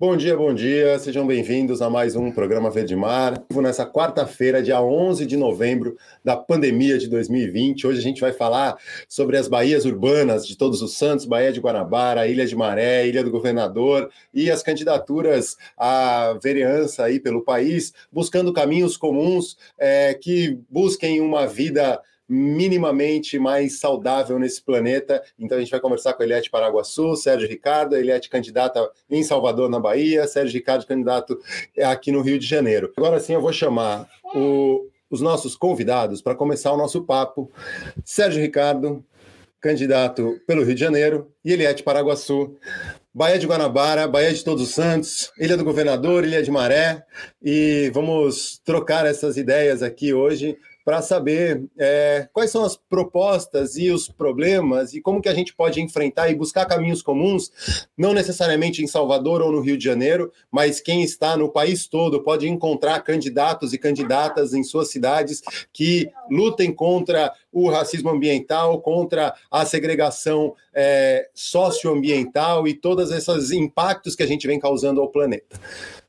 Bom dia, bom dia, sejam bem-vindos a mais um programa Verde Mar. Nessa quarta-feira, dia 11 de novembro da pandemia de 2020, hoje a gente vai falar sobre as baías urbanas de Todos os Santos, Baía de Guanabara, Ilha de Maré, Ilha do Governador e as candidaturas à vereança aí pelo país, buscando caminhos comuns é, que busquem uma vida minimamente mais saudável nesse planeta. Então a gente vai conversar com a Eliette Paraguaçu, Sérgio Ricardo, Eliette candidata em Salvador, na Bahia, Sérgio Ricardo candidato aqui no Rio de Janeiro. Agora sim eu vou chamar o, os nossos convidados para começar o nosso papo. Sérgio Ricardo, candidato pelo Rio de Janeiro, e Eliette Paraguaçu, Baía de Guanabara, Baía de Todos os Santos, Ilha do Governador, Ilha de Maré, e vamos trocar essas ideias aqui hoje para saber é, quais são as propostas e os problemas e como que a gente pode enfrentar e buscar caminhos comuns, não necessariamente em Salvador ou no Rio de Janeiro, mas quem está no país todo pode encontrar candidatos e candidatas em suas cidades que lutem contra o racismo ambiental, contra a segregação é, socioambiental e todos esses impactos que a gente vem causando ao planeta.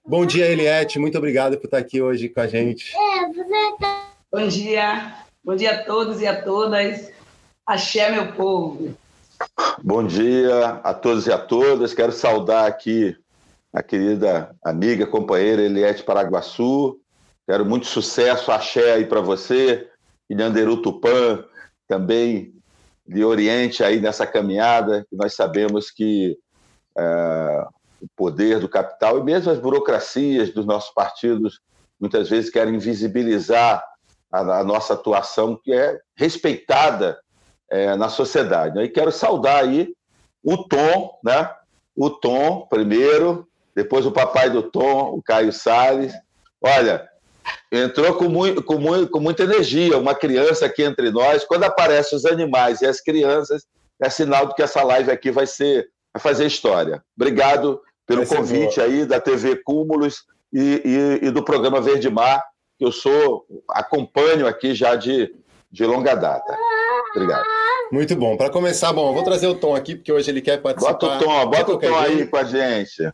Bom dia, Eliette. Muito obrigado por estar aqui hoje com a gente. É, você tá Bom dia, bom dia a todos e a todas. Axé, meu povo. Bom dia a todos e a todas. Quero saudar aqui a querida amiga, companheira Eliette Paraguaçu. Quero muito sucesso, axé aí para você, e Nhanderu Tupã, também de Oriente aí nessa caminhada, que nós sabemos que é, o poder do capital e mesmo as burocracias dos nossos partidos muitas vezes querem visibilizar a, a nossa atuação, que é respeitada é, na sociedade. Né? E quero saudar aí o Tom, né? o Tom primeiro, depois o papai do Tom, o Caio Salles. Olha, entrou com, muito, com, muito, com muita energia, uma criança aqui entre nós. Quando aparecem os animais e as crianças, é sinal de que essa live aqui vai ser vai fazer história. Obrigado pelo convite boa. aí da TV Cúmulos e, e, e do programa Verde Mar que eu sou, acompanho aqui já de, de longa data. Obrigado. Muito bom. Para começar, bom, eu vou trazer o Tom aqui, porque hoje ele quer participar. Bota o Tom, bota o Tom aí com a gente.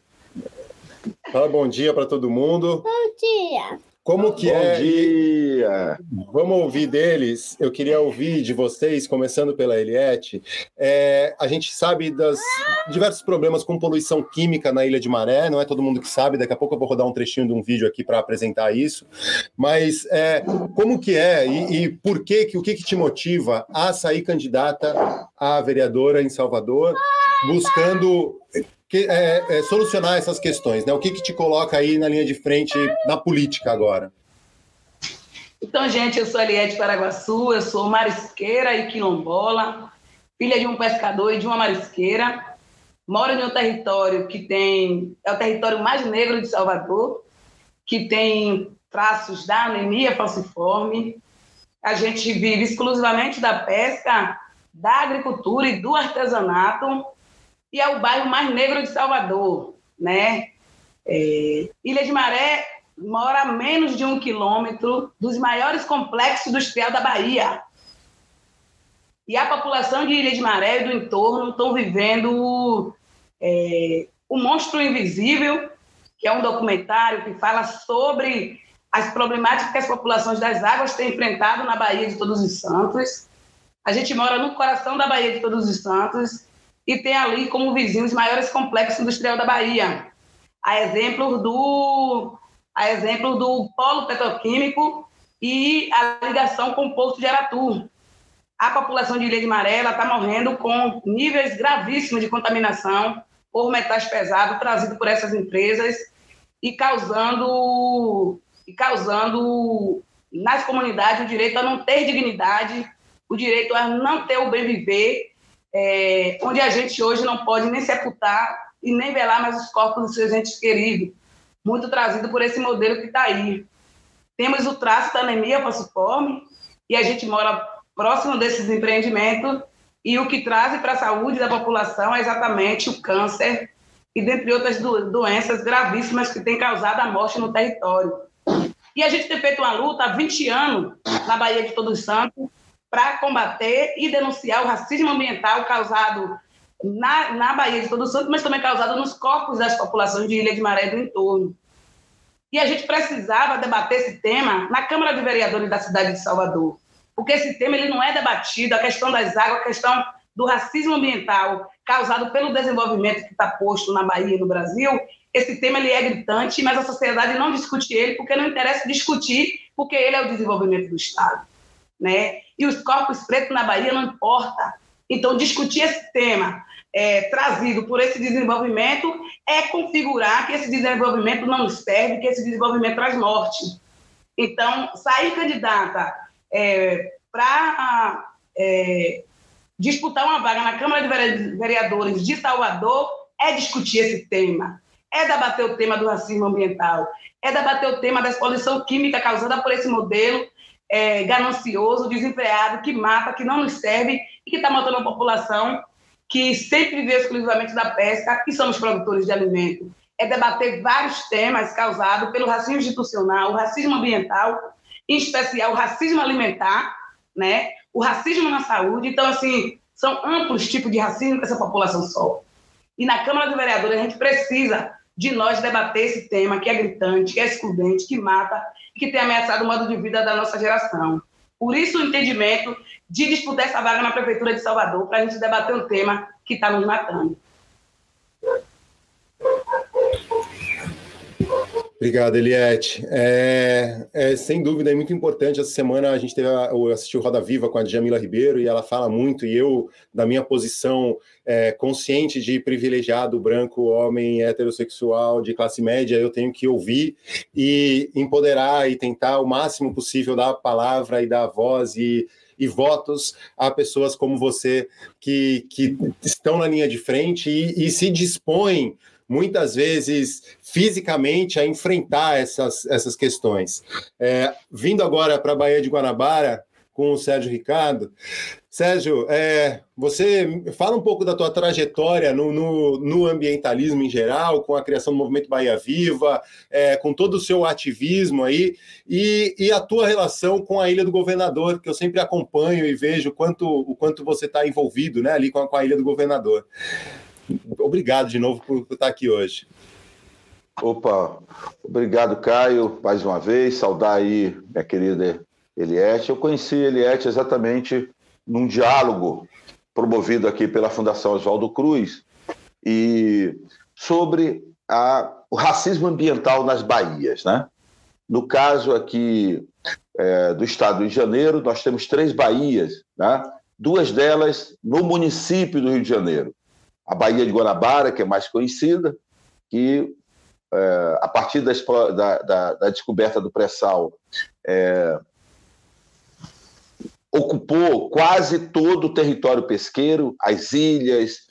Fala bom dia para todo mundo. Bom dia. Como que Bom é? dia! Vamos ouvir deles. Eu queria ouvir de vocês, começando pela Eliette. É, a gente sabe dos diversos problemas com poluição química na Ilha de Maré, não é todo mundo que sabe. Daqui a pouco eu vou rodar um trechinho de um vídeo aqui para apresentar isso. Mas é, como que é e, e por que, que o que, que te motiva a sair candidata a vereadora em Salvador, buscando que, é, é, solucionar essas questões, né? O que, que te coloca aí na linha de frente na política agora? Então, gente, eu sou Eliette Paraguaçu, eu sou marisqueira e quilombola, filha de um pescador e de uma marisqueira. Moro em um território que tem é o território mais negro de Salvador, que tem traços da anemia falciforme. A gente vive exclusivamente da pesca, da agricultura e do artesanato e é o bairro mais negro de Salvador, né? É, Ilha de Maré mora a menos de um quilômetro dos maiores complexos industriais da Bahia. E a população de Ilha de Maré e do entorno estão vivendo é, O Monstro Invisível, que é um documentário que fala sobre as problemáticas que as populações das águas têm enfrentado na Bahia de Todos os Santos. A gente mora no coração da Bahia de Todos os Santos e tem ali como vizinhos os maiores complexos industriais da Bahia. A exemplo do, a exemplo do polo petroquímico e a ligação com o Porto de Aratu. A população de Ilha de Maré está morrendo com níveis gravíssimos de contaminação por metais pesados trazidos por essas empresas e causando, e causando nas comunidades o direito a não ter dignidade, o direito a não ter o bem viver é, onde a gente hoje não pode nem sepultar e nem velar mais os corpos dos seus entes queridos, muito trazido por esse modelo que está aí. Temos o traço da anemia falciforme e a gente mora próximo desses empreendimentos e o que traz para a saúde da população é exatamente o câncer e dentre outras do, doenças gravíssimas que têm causado a morte no território. E a gente tem feito uma luta há 20 anos na Bahia de Todos Santos para combater e denunciar o racismo ambiental causado na, na Bahia de Todos Santos, mas também causado nos corpos das populações de Ilha de Maré do entorno. E a gente precisava debater esse tema na Câmara de Vereadores da cidade de Salvador, porque esse tema ele não é debatido, a questão das águas, a questão do racismo ambiental causado pelo desenvolvimento que está posto na Bahia e no Brasil, esse tema ele é gritante, mas a sociedade não discute ele porque não interessa discutir, porque ele é o desenvolvimento do Estado. Né? E os corpos pretos na Bahia não importa. Então, discutir esse tema é, trazido por esse desenvolvimento é configurar que esse desenvolvimento não nos serve, que esse desenvolvimento traz morte. Então, sair candidata é, para é, disputar uma vaga na Câmara de Vereadores de Salvador é discutir esse tema, é debater o tema do racismo ambiental, é debater o tema da exposição química causada por esse modelo é, ganancioso, desempregado, que mata, que não nos serve e que está matando a população que sempre viveu exclusivamente da pesca e somos produtores de alimento. É debater vários temas causados pelo racismo institucional, o racismo ambiental, em especial o racismo alimentar, né? o racismo na saúde. Então, assim, são amplos tipos de racismo que essa população sofre. E na Câmara de Vereadores a gente precisa de nós debater esse tema que é gritante, que é excludente, que mata que tem ameaçado o modo de vida da nossa geração. Por isso o entendimento de disputar essa vaga na Prefeitura de Salvador, para a gente debater um tema que está nos matando. Obrigado, Eliette. É, é, sem dúvida, é muito importante. Essa semana a gente teve a, eu assisti o Roda Viva com a Jamila Ribeiro e ela fala muito, e eu, da minha posição é, consciente de privilegiado, branco, homem, heterossexual, de classe média, eu tenho que ouvir e empoderar e tentar o máximo possível dar a palavra e dar a voz e e votos a pessoas como você que, que estão na linha de frente e, e se dispõem muitas vezes fisicamente a enfrentar essas, essas questões. É, vindo agora para a Baía de Guanabara com o Sérgio Ricardo. Sérgio, é, você fala um pouco da tua trajetória no, no, no, ambientalismo em geral, com a criação do Movimento Bahia Viva, é, com todo o seu ativismo aí, e, e, a tua relação com a Ilha do Governador, que eu sempre acompanho e vejo quanto, o quanto você está envolvido né, ali com a, com a Ilha do Governador. Obrigado de novo por estar aqui hoje. Opa, obrigado, Caio, mais uma vez. Saudar aí minha querida Eliette. Eu conheci Eliette exatamente num diálogo promovido aqui pela Fundação Oswaldo Cruz e sobre a, o racismo ambiental nas Bahias, né? No caso aqui é, do estado de Janeiro, nós temos três baías, né? duas delas no município do Rio de Janeiro a Baía de Guanabara, que é mais conhecida, que é, a partir da, da, da, descoberta do pré-sal é, ocupou quase todo o território pesqueiro, as ilhas,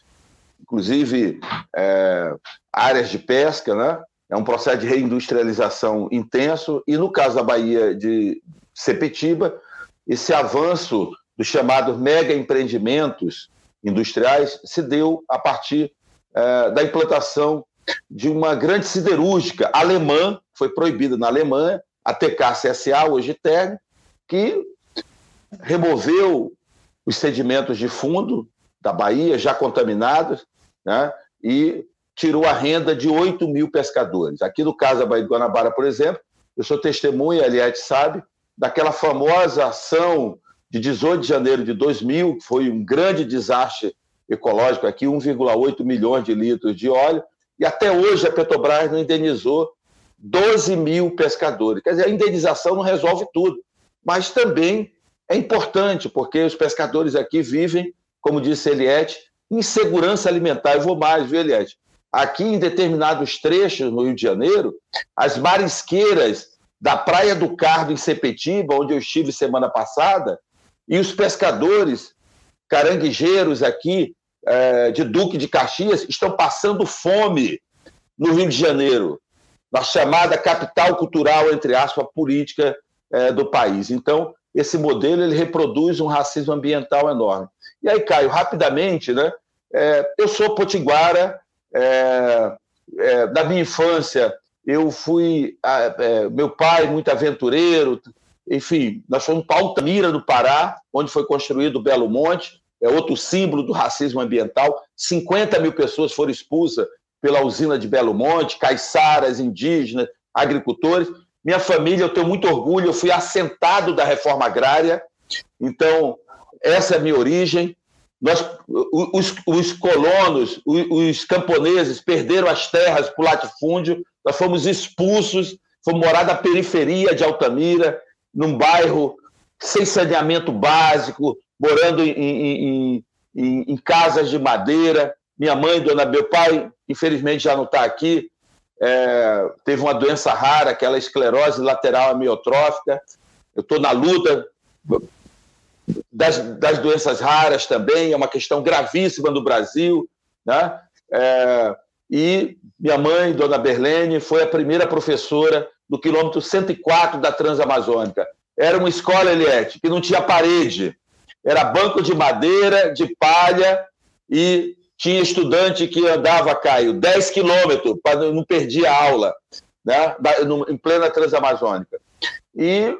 inclusive é, áreas de pesca, né? É um processo de reindustrialização intenso e no caso da Baía de Sepetiba, esse avanço dos chamados mega empreendimentos industriais se deu a partir é, da implantação de uma grande siderúrgica alemã, foi proibida na Alemanha, a TKCSA, hoje TERN, que removeu os sedimentos de fundo da Bahia, já contaminados, né, e tirou a renda de 8 mil pescadores. Aqui no caso da Baía de Guanabara, por exemplo, eu sou testemunha, aliás, sabe, daquela famosa ação de 18 de janeiro de 2000, foi um grande desastre ecológico aqui, 1,8 milhões de litros de óleo, e até hoje a Petrobras não indenizou 12 mil pescadores. Quer dizer, a indenização não resolve tudo, mas também é importante, porque os pescadores aqui vivem, como disse Eliette, insegurança alimentar. Eu vou mais, viu, Eliette? Aqui, em determinados trechos no Rio de Janeiro, as marisqueiras da Praia do Cardo, em Sepetiba, onde eu estive semana passada, e os pescadores caranguejeiros aqui é, de Duque de Caxias estão passando fome no Rio de Janeiro, na chamada capital cultural, entre aspas, política é, do país. Então, esse modelo ele reproduz um racismo ambiental enorme. E aí, Caio, rapidamente, né? É, eu sou potiguara, é, é, da minha infância eu fui, é, meu pai muito aventureiro, enfim, nós fomos para Altamira, do Pará, onde foi construído o Belo Monte, é outro símbolo do racismo ambiental. 50 mil pessoas foram expulsas pela usina de Belo Monte, caiçaras, indígenas, agricultores. Minha família, eu tenho muito orgulho, eu fui assentado da reforma agrária, então essa é a minha origem. Nós, os, os colonos, os, os camponeses perderam as terras para o latifúndio, nós fomos expulsos, fomos morar na periferia de Altamira, num bairro sem saneamento básico, morando em, em, em, em casas de madeira. Minha mãe, dona meu pai, infelizmente já não está aqui, é, teve uma doença rara, aquela esclerose lateral amiotrófica. Eu estou na luta das, das, doenças raras também, é uma questão gravíssima no Brasil. Né? É, e minha mãe, dona Berlene, foi a primeira professora do quilômetro 104 da Transamazônica. Era uma escola, Eliette, que não tinha parede. Era banco de madeira, de palha, e tinha estudante que andava, Caio, 10 quilômetros, para não perder a aula, né? em plena Transamazônica. E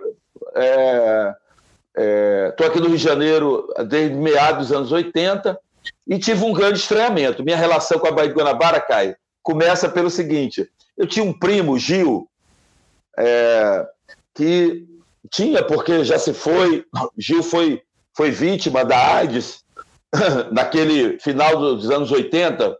estou é, é, aqui no Rio de Janeiro desde meados dos anos 80 e tive um grande estranhamento. Minha relação com a Baía de Guanabara, Caio, começa pelo seguinte: eu tinha um primo, Gil, é, que tinha, porque já se foi, Gil foi, foi vítima da AIDS naquele final dos anos 80,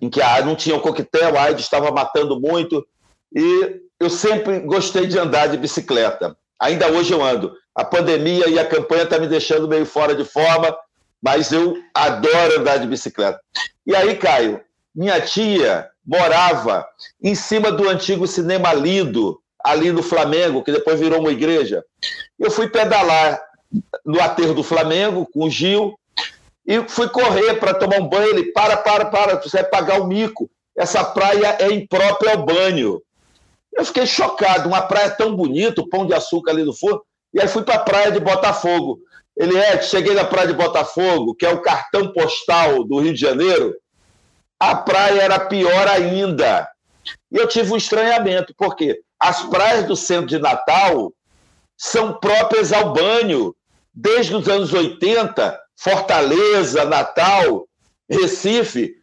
em que a não tinha o coquetel, a AIDS estava matando muito, e eu sempre gostei de andar de bicicleta. Ainda hoje eu ando. A pandemia e a campanha estão tá me deixando meio fora de forma, mas eu adoro andar de bicicleta. E aí, Caio, minha tia morava em cima do antigo Cinema Lido, ali no Flamengo, que depois virou uma igreja. Eu fui pedalar no aterro do Flamengo com o Gil e fui correr para tomar um banho. Ele, para, para, para, você vai pagar o mico. Essa praia é imprópria ao banho. Eu fiquei chocado, uma praia tão bonita, o pão de açúcar ali no forno. E aí fui para a praia de Botafogo. Ele é, cheguei na praia de Botafogo, que é o cartão postal do Rio de Janeiro. A praia era pior ainda. E eu tive um estranhamento, porque as praias do centro de Natal são próprias ao banho. Desde os anos 80, Fortaleza, Natal, Recife,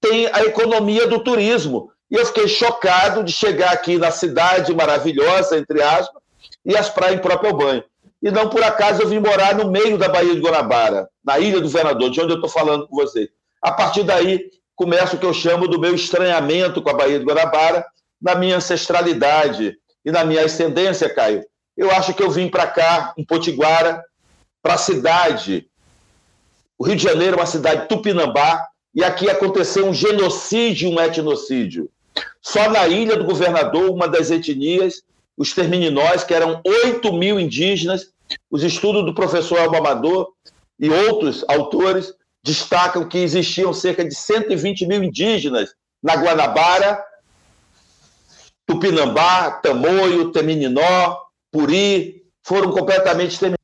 tem a economia do turismo. E eu fiquei chocado de chegar aqui na cidade maravilhosa, entre aspas, e as praias em próprio banho. E não por acaso eu vim morar no meio da Baía de Guanabara, na Ilha do Governador, de onde eu estou falando com você. A partir daí, começa o que eu chamo do meu estranhamento com a Baía de Guanabara, na minha ancestralidade e na minha ascendência, Caio. Eu acho que eu vim para cá, em Potiguara, para a cidade. O Rio de Janeiro é uma cidade tupinambá, e aqui aconteceu um genocídio, um etnocídio. Só na Ilha do Governador, uma das etnias, os termininóis, que eram 8 mil indígenas, os estudos do professor Alba Amador e outros autores destacam que existiam cerca de 120 mil indígenas na Guanabara, Tupinambá, Tamoio, Temininó, Puri, foram completamente terminados.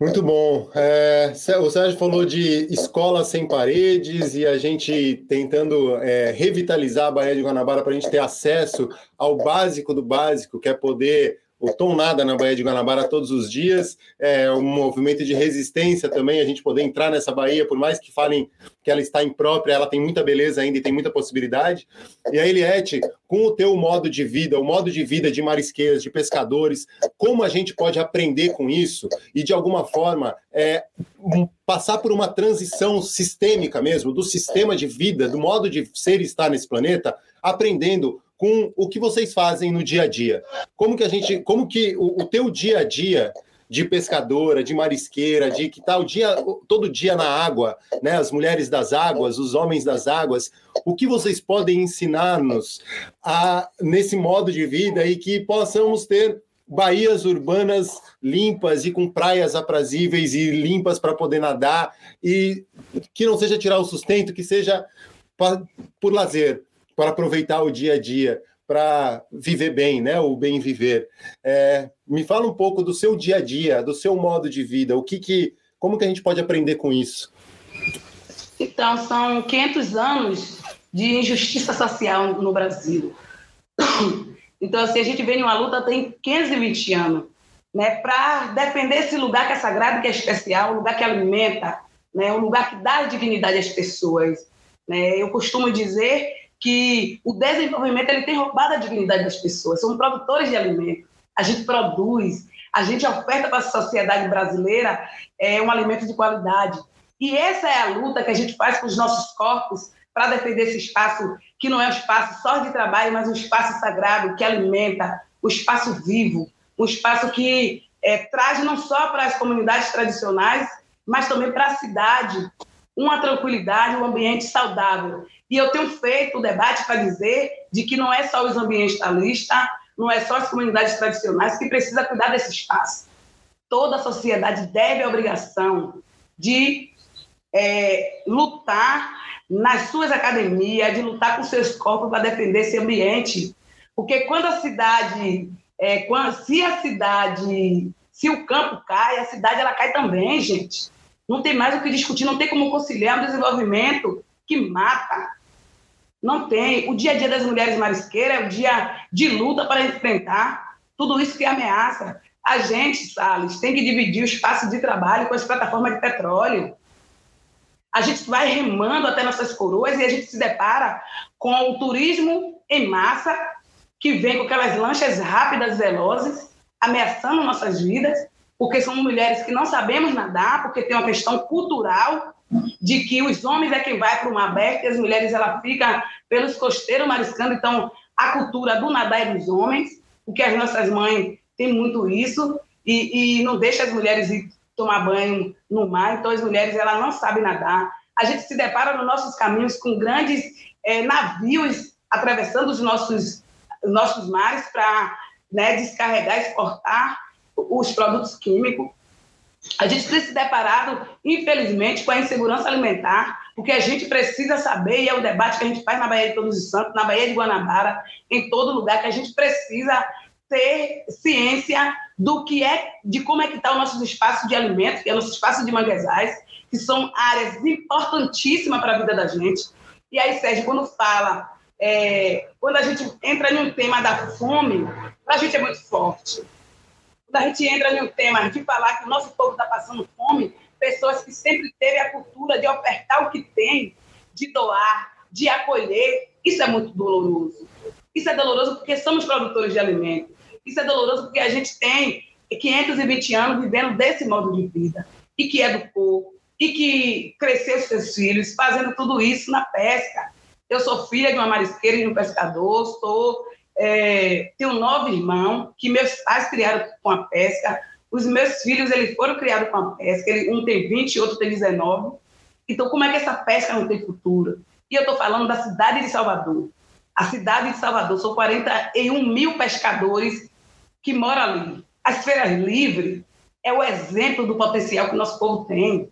Muito bom. É, o Sérgio falou de escolas sem paredes e a gente tentando é, revitalizar a Baía de Guanabara para a gente ter acesso ao básico do básico, que é poder o Tom Nada na Baía de Guanabara todos os dias, é um movimento de resistência também, a gente poder entrar nessa Baía, por mais que falem que ela está imprópria, ela tem muita beleza ainda e tem muita possibilidade. E a Eliette, com o teu modo de vida, o modo de vida de marisqueiros, de pescadores, como a gente pode aprender com isso e, de alguma forma, é, passar por uma transição sistêmica mesmo, do sistema de vida, do modo de ser e estar nesse planeta, aprendendo com o que vocês fazem no dia a dia. Como que a gente, como que o, o teu dia a dia de pescadora, de marisqueira, de que tá o dia todo dia na água, né? As mulheres das águas, os homens das águas. O que vocês podem ensinar-nos a nesse modo de vida e que possamos ter baías urbanas limpas e com praias aprazíveis e limpas para poder nadar e que não seja tirar o sustento, que seja por lazer, para aproveitar o dia a dia. para viver bem, né? O bem viver. É, me fala um pouco do seu dia a dia, do seu modo de vida. O que que, como que a gente pode aprender com isso? Então, são 500 anos de injustiça social no Brasil. Então, assim, a gente vem numa luta tem 520 anos, né, para defender esse lugar que é sagrado, que é especial, um lugar que alimenta, né, um lugar que dá dignidade às pessoas. Né? Eu costumo dizer que o desenvolvimento ele tem roubado a dignidade das pessoas. Somos produtores de alimento. A gente produz, a gente oferta para a sociedade brasileira é, um alimento de qualidade. E essa é a luta que a gente faz com os nossos corpos para defender esse espaço que não é um espaço só de trabalho, mas um espaço sagrado que alimenta, o um espaço vivo, um espaço que é, traz não só para as comunidades tradicionais, mas também para a cidade uma tranquilidade, um ambiente saudável. E eu tenho feito o debate para dizer de que não é só os ambientalistas, não é só as comunidades tradicionais que precisa cuidar desse espaço. Toda a sociedade deve a obrigação de é, lutar nas suas academias, de lutar com seus corpos para defender esse ambiente. Porque quando a cidade, é, quando, se a cidade, se o campo cai, a cidade ela cai também, gente. Não tem mais o que discutir, não tem como conciliar um desenvolvimento que mata. Não tem. O dia a dia das mulheres marisqueiras é o dia de luta para enfrentar tudo isso que ameaça. A gente, Salles, tem que dividir o espaço de trabalho com as plataformas de petróleo a gente vai remando até nossas coroas e a gente se depara com o turismo em massa, que vem com aquelas lanchas rápidas, velozes, ameaçando nossas vidas, porque são mulheres que não sabemos nadar, porque tem uma questão cultural de que os homens é quem vai para o mar aberto e as mulheres ela fica pelos costeiros mariscando. Então, a cultura do nadar é dos homens, porque as nossas mães têm muito isso, e, e não deixa as mulheres ir tomar banho no mar, então as mulheres elas não sabem nadar. A gente se depara nos nossos caminhos com grandes é, navios atravessando os nossos, nossos mares para né, descarregar, exportar os produtos químicos. A gente tem se deparado, infelizmente, com a insegurança alimentar, porque a gente precisa saber, e é o debate que a gente faz na Baía de Todos os Santos, na Baía de Guanabara, em todo lugar, que a gente precisa ter ciência do que é, de como é que está o nosso espaço de alimento, que é o nosso espaço de manguezais, que são áreas importantíssimas para a vida da gente. E aí, Sérgio, quando fala, é, quando a gente entra em um tema da fome, para a gente é muito forte. Quando a gente entra um tema de falar que o nosso povo está passando fome, pessoas que sempre teve a cultura de ofertar o que tem, de doar, de acolher, isso é muito doloroso. Isso é doloroso porque somos produtores de alimento. Isso é doloroso porque a gente tem 520 anos vivendo desse modo de vida, e que povo, e que cresceu seus filhos fazendo tudo isso na pesca. Eu sou filha de uma marisqueira e de um pescador, sou, é, tenho nove irmãos que meus pais criaram com a pesca. Os meus filhos eles foram criados com a pesca, um tem 20 e outro tem 19. Então, como é que essa pesca não tem futuro? E eu estou falando da cidade de Salvador. A cidade de Salvador são 41 mil pescadores que mora ali. As feiras livres é o exemplo do potencial que o nosso povo tem.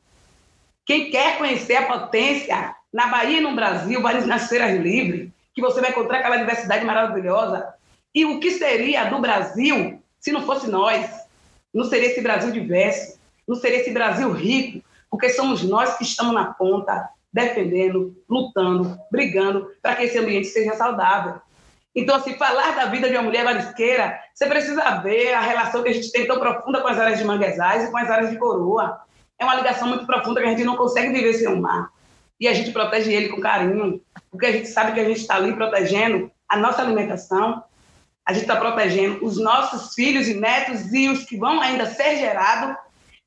Quem quer conhecer a potência na Bahia e no Brasil, vai nas feiras livres, que você vai encontrar aquela diversidade maravilhosa. E o que seria do Brasil se não fosse nós? Não seria esse Brasil diverso, não seria esse Brasil rico, porque somos nós que estamos na ponta, defendendo, lutando, brigando para que esse ambiente seja saudável. Então, assim, falar da vida de uma mulher marisqueira, você precisa ver a relação que a gente tem tão profunda com as áreas de manguezais e com as áreas de coroa. É uma ligação muito profunda que a gente não consegue viver sem o mar. E a gente protege ele com carinho, porque a gente sabe que a gente está ali protegendo a nossa alimentação, a gente está protegendo os nossos filhos e netos e os que vão ainda ser gerados,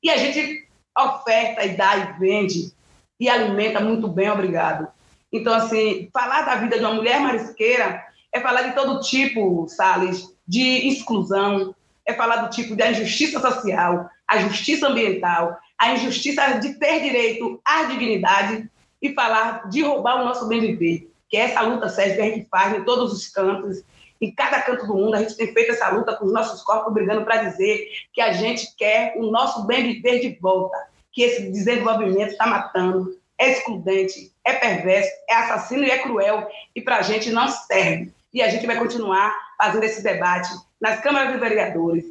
e a gente oferta e dá e vende e alimenta muito bem, obrigado. Então, assim, falar da vida de uma mulher marisqueira é falar de todo tipo, Salles, de exclusão, é falar do tipo da injustiça social, a justiça ambiental, a injustiça de ter direito à dignidade e falar de roubar o nosso bem viver, que é essa luta séria que a gente faz em todos os cantos, em cada canto do mundo, a gente tem feito essa luta com os nossos corpos brigando para dizer que a gente quer o nosso bem viver de volta, que esse desenvolvimento está matando, é excludente, é perverso, é assassino e é cruel, e para a gente não serve. e a gente vai continuar fazendo esse debate nas câmaras de vereadores,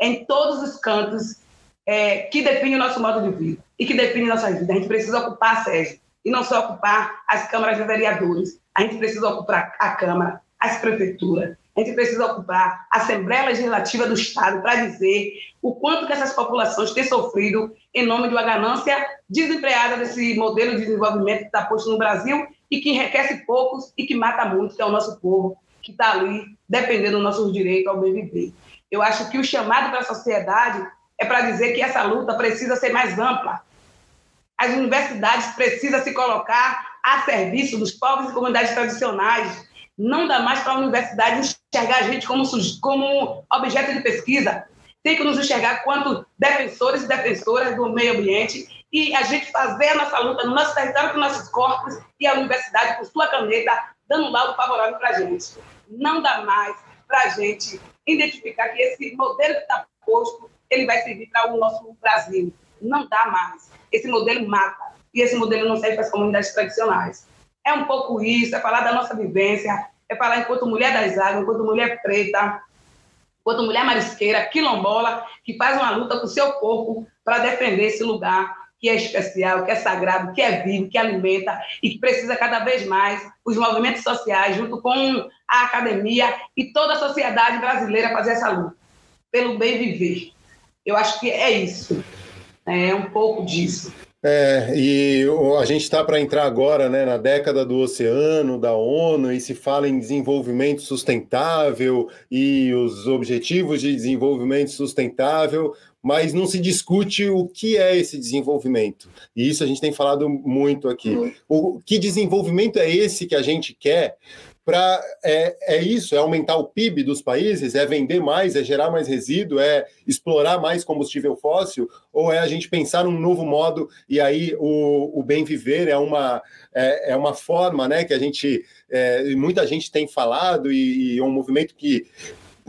em todos os cantos é, que definem o nosso modo de vida e que definem nossa vida. A gente precisa ocupar, Sérgio, e não só ocupar as câmaras de vereadores, a gente precisa ocupar a Câmara, as prefeituras, a gente precisa ocupar a Assembleia Legislativa do Estado para dizer o quanto que essas populações têm sofrido em nome de uma ganância desempregada desse modelo de desenvolvimento que está posto no Brasil e que enriquece poucos e que mata muito, que é o nosso povo, que está ali dependendo dos nossos direitos ao bem viver. Eu acho que o chamado para a sociedade é para dizer que essa luta precisa ser mais ampla. As universidades precisam se colocar a serviço dos povos e comunidades tradicionais. Não dá mais para a universidade enxergar a gente como, como objeto de pesquisa. Tem que nos enxergar quanto defensores e defensoras do meio ambiente e a gente fazer a nossa luta no nosso território com nossos corpos e a universidade com sua caneta dando um laudo favorável para a gente. Não dá mais para a gente identificar que esse modelo que está posto ele vai servir para o nosso Brasil. Não dá mais. Esse modelo mata. E esse modelo não serve para as comunidades tradicionais. É um pouco isso, é falar da nossa vivência, é falar enquanto mulher das águas, enquanto mulher preta, enquanto mulher marisqueira, quilombola, que faz uma luta com o seu corpo para defender esse lugar que é especial, que é sagrado, que é vivo, que alimenta e que precisa cada vez mais os movimentos sociais, junto com a academia e toda a sociedade brasileira fazer essa luta pelo bem viver. Eu acho que é isso, é um pouco disso. É, e a gente está para entrar agora né, na década do oceano, da ONU, e se fala em desenvolvimento sustentável e os objetivos de desenvolvimento sustentável, mas não se discute o que é esse desenvolvimento. E isso a gente tem falado muito aqui. O que desenvolvimento é esse que a gente quer para é, é isso, é aumentar o PIB dos países, é vender mais, é gerar mais resíduo, é explorar mais combustível fóssil, ou é a gente pensar num novo modo e aí o, o bem viver é uma, é, é uma forma né, que a gente, é, muita gente tem falado e, e é um movimento que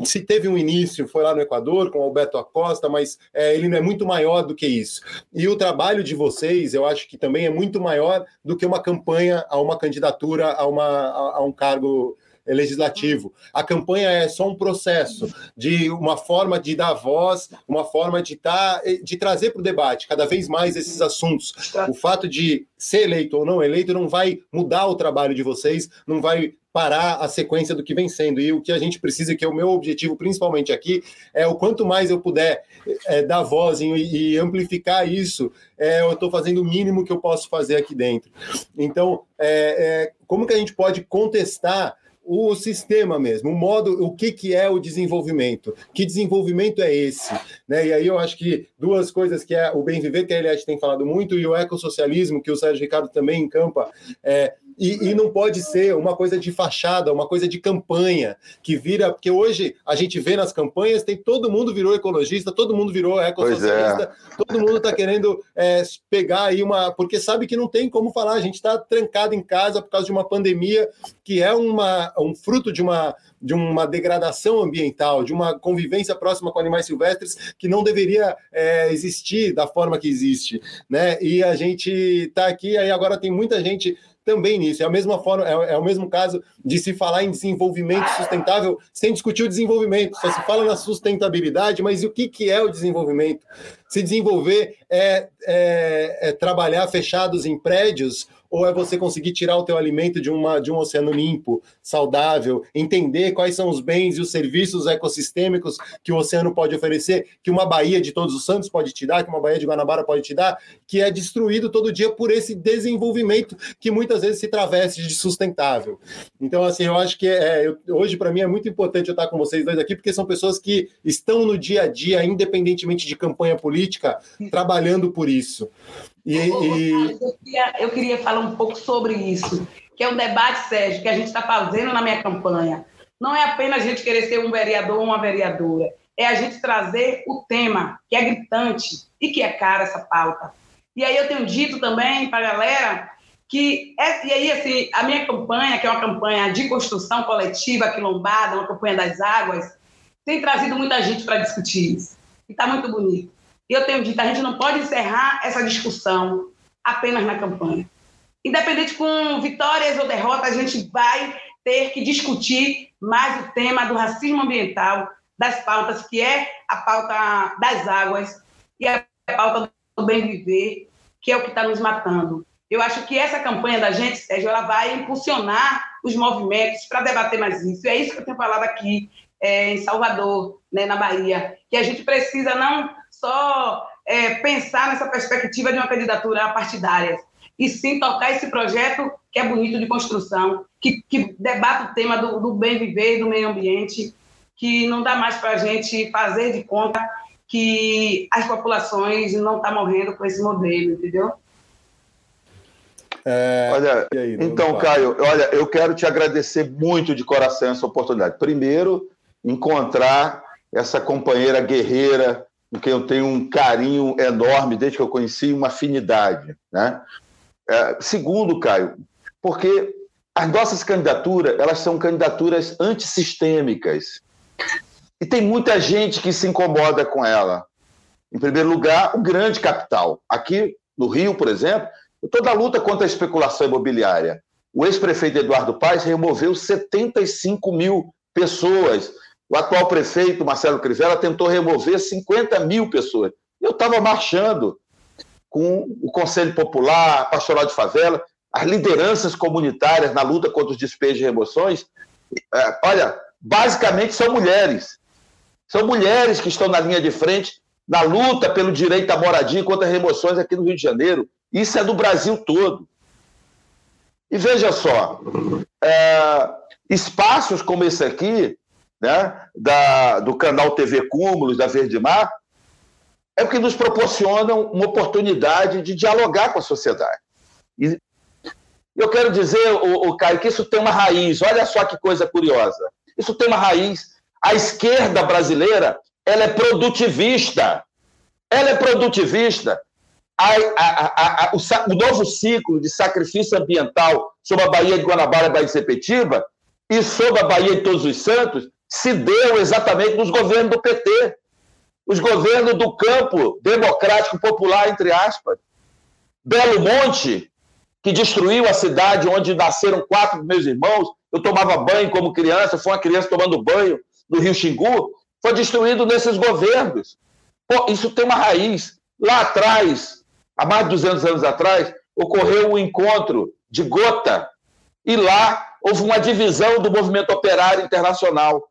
se teve um início, foi lá no Equador com o Alberto Acosta, mas é, ele é muito maior do que isso. E o trabalho de vocês, eu acho que também é muito maior do que uma campanha a uma candidatura a, uma, a, a um cargo legislativo. A campanha é só um processo de uma forma de dar voz, uma forma de, tá, de trazer para o debate cada vez mais esses assuntos. O fato de ser eleito ou não eleito não vai mudar o trabalho de vocês, não vai parar a sequência do que vem sendo. E o que a gente precisa, que é o meu objetivo principalmente aqui, é o quanto mais eu puder é, dar voz e, e amplificar isso, é, eu estou fazendo o mínimo que eu posso fazer aqui dentro. Então, é, é, como que a gente pode contestar o sistema mesmo, o modo, o que, que é o desenvolvimento, que desenvolvimento é esse, né? E aí eu acho que duas coisas que é o bem viver que a Eliette tem falado muito e o ecossocialismo que o Sérgio Ricardo também encampa, é, e, e, não pode ser uma coisa de fachada, uma coisa de campanha, que vira. Porque hoje a gente vê nas campanhas, tem todo mundo virou ecologista, todo mundo virou ecossocialista, é. todo mundo está querendo é, pegar aí uma. Porque sabe que não tem como falar, a gente está trancado em casa por causa de uma pandemia que é uma, um fruto de uma, de uma degradação ambiental, de uma convivência próxima com animais silvestres que não deveria é, existir da forma que existe, né? E a gente está aqui, aí agora tem muita gente também nisso. É a mesma forma, é, é, o mesmo caso de se falar em desenvolvimento sustentável sem discutir o desenvolvimento. Só se fala na sustentabilidade, mas o que, que é o desenvolvimento? Se desenvolver é, é, é trabalhar fechados em prédios ou é você conseguir tirar o teu alimento de, uma, de um oceano limpo, saudável, entender quais são os bens e os serviços ecossistêmicos que o oceano pode oferecer, que uma baía de Todos os Santos pode te dar, que uma baía de Guanabara pode te dar, que é destruído todo dia por esse desenvolvimento que muitas vezes se traveste de sustentável. Então, assim, eu acho que é, eu, hoje, para mim, é muito importante eu estar com vocês dois aqui, porque são pessoas que estão no dia a dia, independentemente de campanha política, trabalhando por isso. E, e... Eu, queria, eu, queria, falar um pouco sobre isso, que é um debate, Sérgio, que a gente está fazendo na minha campanha. Não é apenas a gente querer ser um vereador ou uma vereadora, é a gente trazer o tema, que é gritante e que é cara essa pauta. E aí eu tenho dito também para a galera que, é, e aí assim, a minha campanha, que é uma campanha de construção coletiva quilombada, uma campanha das águas, tem trazido muita gente para discutir isso. E está muito bonito. E eu tenho dito, a gente não pode encerrar essa discussão apenas na campanha. Independente com vitórias ou derrotas, a gente vai ter que discutir mais o tema do racismo ambiental, das pautas, que é a pauta das águas e a pauta do bem viver, que é o que está nos matando. Eu acho que essa campanha da gente, Sérgio, ela vai impulsionar os movimentos para debater mais isso. E é isso que eu tenho falado aqui é, em Salvador, né, na Bahia, que a gente precisa não só é, pensar nessa perspectiva de uma candidatura partidária, e sim tocar esse projeto que é bonito de construção, que, que debate o tema do, do bem viver, do meio ambiente, que não dá mais para a gente fazer de conta que as populações não estão tá morrendo com esse modelo, entendeu? É, olha, aí, então, Caio, olha, eu quero te agradecer muito de coração essa oportunidade. Primeiro, encontrar essa companheira guerreira, com quem eu tenho um carinho enorme desde que eu conheci, uma afinidade. Né? É, segundo, Caio, porque as nossas candidaturas elas são candidaturas antissistêmicas. E tem muita gente que se incomoda com ela. Em primeiro lugar, o grande capital. Aqui no Rio, por exemplo, toda a luta contra a especulação imobiliária. O ex-prefeito Eduardo Paes removeu 75 mil pessoas. O atual prefeito, Marcelo Crivella, tentou remover 50 mil pessoas. Eu estava marchando com o Conselho Popular, a Pastoral de Favela, as lideranças comunitárias na luta contra os despejos e remoções. É, olha, basicamente são mulheres. São mulheres que estão na linha de frente na luta pelo direito à moradia contra remoções aqui no Rio de Janeiro. Isso é do Brasil todo. E veja só, é, espaços como esse aqui, né, da, do canal TV Cúmulos, da Verde Mar, é o que nos proporcionam uma oportunidade de dialogar com a sociedade. E eu quero dizer, o, o Caio, que isso tem uma raiz. Olha só que coisa curiosa. Isso tem uma raiz. A esquerda brasileira, ela é produtivista. Ela é produtivista a, a, a, o, o, novo ciclo de sacrifício ambiental sobre a Baía de Guanabara e Baía de Sepetiba e sobre a Baía de Todos os Santos se deu exatamente nos governos do PT, os governos do campo democrático popular, entre aspas. Belo Monte, que destruiu a cidade onde nasceram quatro dos meus irmãos, eu tomava banho como criança, fui uma criança tomando banho no Rio Xingu, foi destruído nesses governos. Pô, isso tem uma raiz. Lá atrás, há mais de 200 anos atrás, ocorreu um encontro de Gota, e lá houve uma divisão do movimento operário internacional,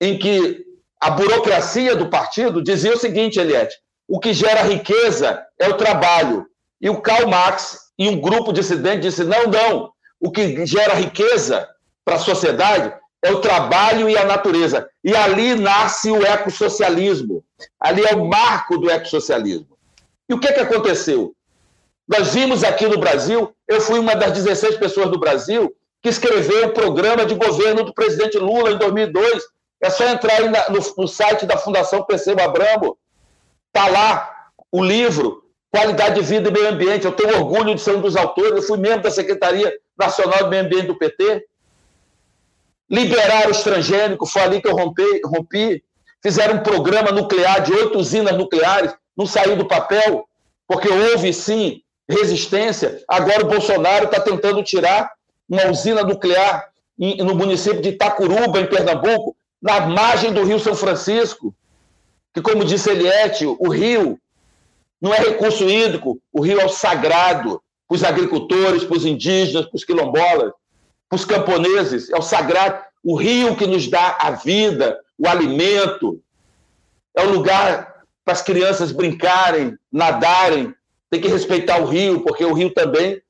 em que a burocracia do partido dizia o seguinte, Eliette, o que gera riqueza é o trabalho. E o Karl Marx e um grupo dissidente disse, não, não, o que gera riqueza para a sociedade é o trabalho e a natureza. E ali nasce o ecossocialismo. Ali é o marco do ecossocialismo. E o que, que aconteceu? Nós vimos aqui no Brasil, eu fui uma das 16 pessoas do Brasil que escreveu o programa de governo do presidente Lula em 2002. É só entrar aí no, no site da Fundação Percebo Abramo. Está lá o livro Qualidade de Vida e Meio Ambiente. Eu tenho orgulho de ser um dos autores. Eu fui membro da Secretaria Nacional do Meio Ambiente do PT. Liberar o estrangênico, foi ali que eu rompi, rompi. Fizeram um programa nuclear de oito usinas nucleares não saiu do papel, porque houve sim resistência. Agora o Bolsonaro está tentando tirar uma usina nuclear no município de Itacuruba, em Pernambuco, na margem do Rio São Francisco, que, como disse Eliette, o rio não é recurso hídrico, o rio é o sagrado para os agricultores, para os indígenas, para os quilombolas, para os camponeses, é o sagrado, o rio que nos dá a vida, o alimento, é o lugar para as crianças brincarem, nadarem, tem que respeitar o rio, porque o rio também.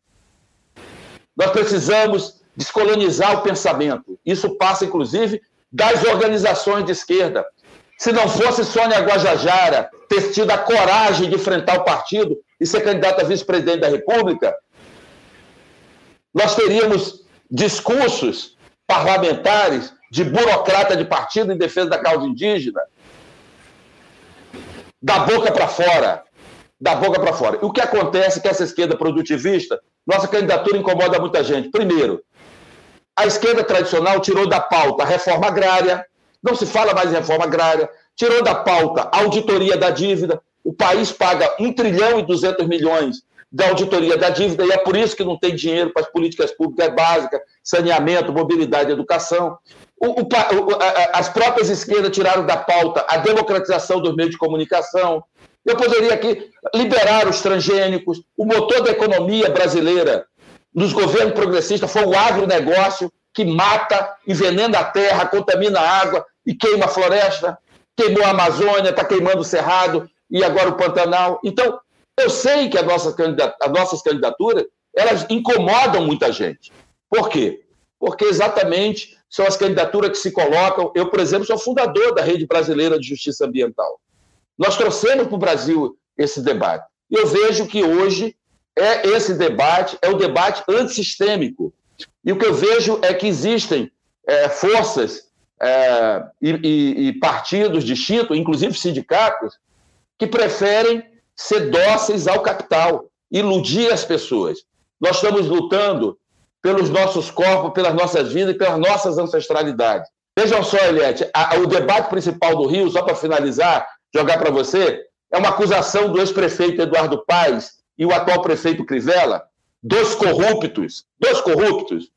Nós precisamos descolonizar o pensamento. Isso passa, inclusive, das organizações de esquerda. Se não fosse Sônia Guajajara ter tido a coragem de enfrentar o partido e ser candidata a vice-presidente da República, nós teríamos discursos parlamentares de burocrata de partido em defesa da causa indígena, da boca para fora. Da boca para fora. E o que acontece é que essa esquerda produtivista, nossa candidatura incomoda muita gente. Primeiro, a esquerda tradicional tirou da pauta a reforma agrária, não se fala mais em reforma agrária, tirou da pauta a auditoria da dívida, O país paga 1 trilhão e 200 milhões da auditoria da dívida, e é por isso que não tem dinheiro para as políticas públicas básicas, saneamento, mobilidade, educação. O, o, as próprias esquerdas tiraram da pauta a democratização dos meios de comunicação. Eu poderia aqui liberar os transgênicos. O motor da economia brasileira, nos governos progressistas, foi o agronegócio, que mata, envenena a terra, contamina a água e queima a floresta. Queimou a Amazônia, está queimando o Cerrado e agora o Pantanal. Então, eu sei que as nossas, as nossas candidaturas elas incomodam muita gente. Por quê? Porque exatamente são as candidaturas que se colocam. Eu, por exemplo, sou fundador da Rede Brasileira de Justiça Ambiental. Nós trouxemos para o Brasil esse debate. Eu vejo que hoje é esse debate é o debate antissistêmico. E o que eu vejo é que existem é, forças é, e, e, e partidos distintos, inclusive sindicatos, que preferem ser dóceis ao capital, iludir as pessoas. Nós estamos lutando pelos nossos corpos, pelas nossas vidas e pelas nossas ancestralidades. Vejam só, Eliette, a, a, o debate principal do Rio, só para finalizar, jogar para você, é uma acusação do ex-prefeito Eduardo Paes e o atual prefeito Crivella, dos corruptos, dos corruptos,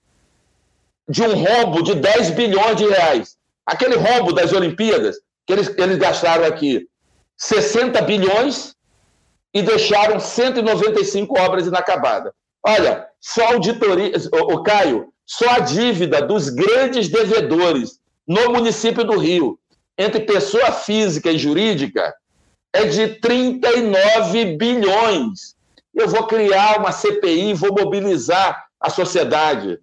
de um rombo de 10 bilhões de reais. Aquele rombo das Olimpíadas, que eles, eles gastaram aqui 60 bilhões e deixaram 195 obras inacabadas. Olha, só auditoria, o Caio, só a dívida dos grandes devedores no município do Rio, entre pessoa física e jurídica, é de 39 bilhões. Eu vou criar uma CPI, vou mobilizar a sociedade.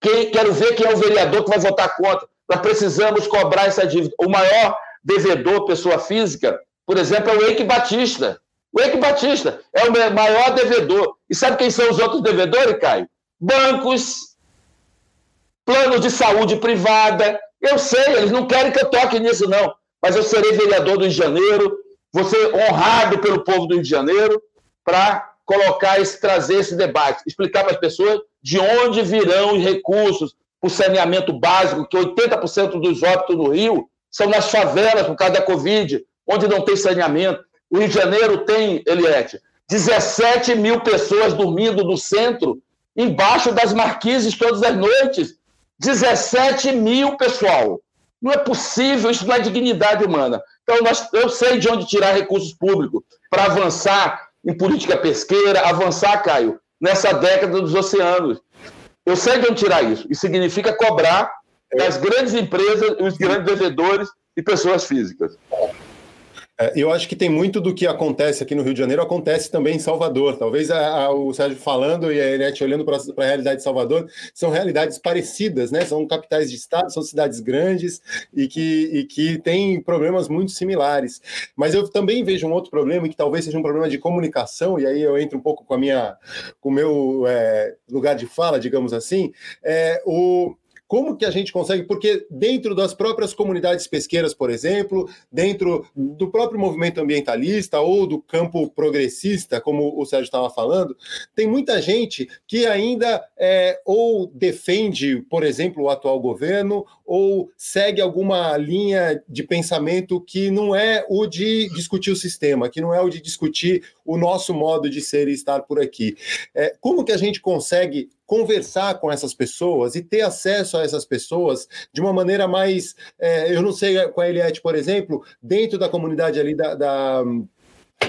Quem, quero ver quem é o vereador que vai votar contra. Nós precisamos cobrar essa dívida. O maior devedor, pessoa física, por exemplo, é o Eike Batista. O Eike Batista é o maior devedor. E sabe quem são os outros devedores, Caio? Bancos, planos de saúde privada. Eu sei, eles não querem que eu toque nisso, não. Mas eu serei vereador do Rio de Janeiro, vou ser honrado pelo povo do Rio de Janeiro para colocar esse, trazer esse debate, explicar para as pessoas de onde virão os recursos para o saneamento básico, que 80% dos óbitos no Rio são nas favelas por causa da Covid, onde não tem saneamento. O Rio de Janeiro tem, Eliette, 17 mil pessoas dormindo no centro, embaixo das marquises todas as noites. 17 mil, pessoal. Não é possível, isso não é dignidade humana. Então, nós, eu sei de onde tirar recursos públicos para avançar em política pesqueira, avançar, Caio, nessa década dos oceanos. Eu sei de onde tirar isso. Isso significa cobrar das grandes empresas, os grandes devedores e pessoas físicas. É, eu acho que tem muito do que acontece aqui no Rio de Janeiro, acontece também em Salvador. Talvez a, a, o Sérgio falando e a Eliette olhando para a realidade de Salvador, são realidades parecidas, né? São capitais de estado, são cidades grandes e que, e que têm problemas muito similares. Mas eu também vejo um outro problema, que talvez seja um problema de comunicação, e aí eu entro um pouco com a minha, com o meu é, lugar de fala, digamos assim, é o como que a gente consegue? Porque dentro das próprias comunidades pesqueiras, por exemplo, dentro do próprio movimento ambientalista ou do campo progressista, como o Sérgio estava falando, tem muita gente que ainda é, ou defende, por exemplo, o atual governo, ou segue alguma linha de pensamento que não é o de discutir o sistema, que não é o de discutir o nosso modo de ser e estar por aqui. É, como que a gente consegue conversar com essas pessoas e ter acesso a essas pessoas de uma maneira mais, é, eu não sei com a Eliette, por exemplo, dentro da comunidade ali da, da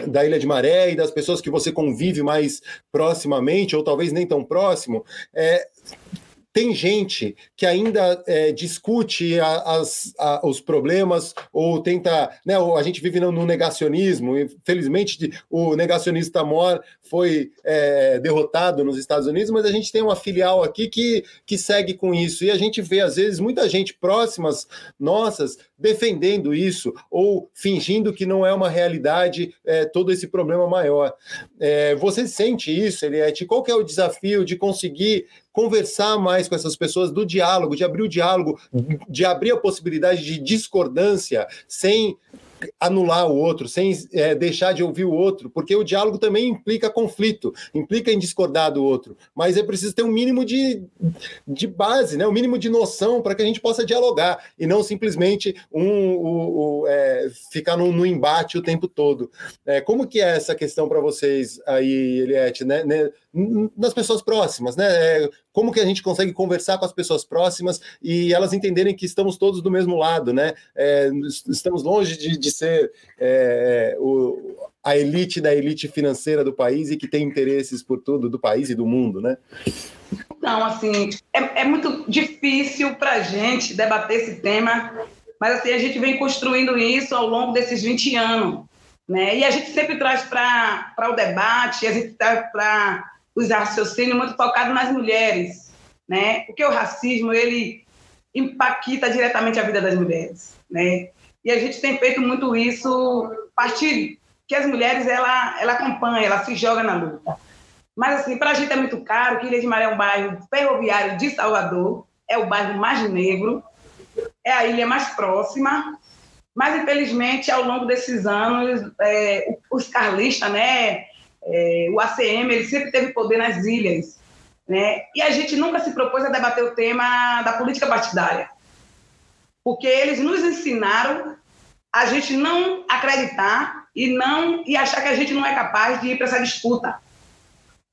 da Ilha de Maré e das pessoas que você convive mais proximamente, ou talvez nem tão próximo, é, tem gente que ainda é, discute a, as, a, os problemas ou tenta. Né, a gente vive no, no negacionismo, infelizmente o negacionista mor foi é, derrotado nos Estados Unidos, mas a gente tem uma filial aqui que, que segue com isso. E a gente vê, às vezes, muita gente próximas nossas defendendo isso ou fingindo que não é uma realidade é, todo esse problema maior. É, você sente isso, Eliette? Qual que é o desafio de conseguir conversar mais com essas pessoas do diálogo, de abrir o diálogo, de abrir a possibilidade de discordância sem anular o outro, sem é, deixar de ouvir o outro, porque o diálogo também implica conflito, implica em discordar do outro, mas é preciso ter um mínimo de, de base, né? um mínimo de noção para que a gente possa dialogar e não simplesmente um, um, um é, ficar no, no, embate o tempo todo. É, como que é essa questão para vocês aí, Eliette, né? Nas pessoas próximas, né? É, como que a gente consegue conversar com as pessoas próximas e elas entenderem que estamos todos do mesmo lado, né? É, estamos longe de, de ser é, o, a elite da elite financeira do país e que tem interesses por tudo do país e do mundo, né? Não, assim, é, é muito difícil para a gente debater esse tema, mas assim, a gente vem construindo isso ao longo desses 20 anos. Né? E a gente sempre traz para o debate, a gente traz para os raciocínios muito focados nas mulheres, né? Porque o racismo, ele impacta diretamente a vida das mulheres, né? E a gente tem feito muito isso a partir que as mulheres, ela, ela acompanha, ela se joga na luta. Mas, assim, para a gente é muito caro, que Ilha de Maré é um bairro ferroviário de Salvador, é o bairro mais negro, é a ilha mais próxima, mas, infelizmente, ao longo desses anos, é, os carlistas, né, é, o ACM ele sempre teve poder nas ilhas, né? E a gente nunca se propôs a debater o tema da política partidária, porque eles nos ensinaram a gente não acreditar e não e achar que a gente não é capaz de ir para essa disputa.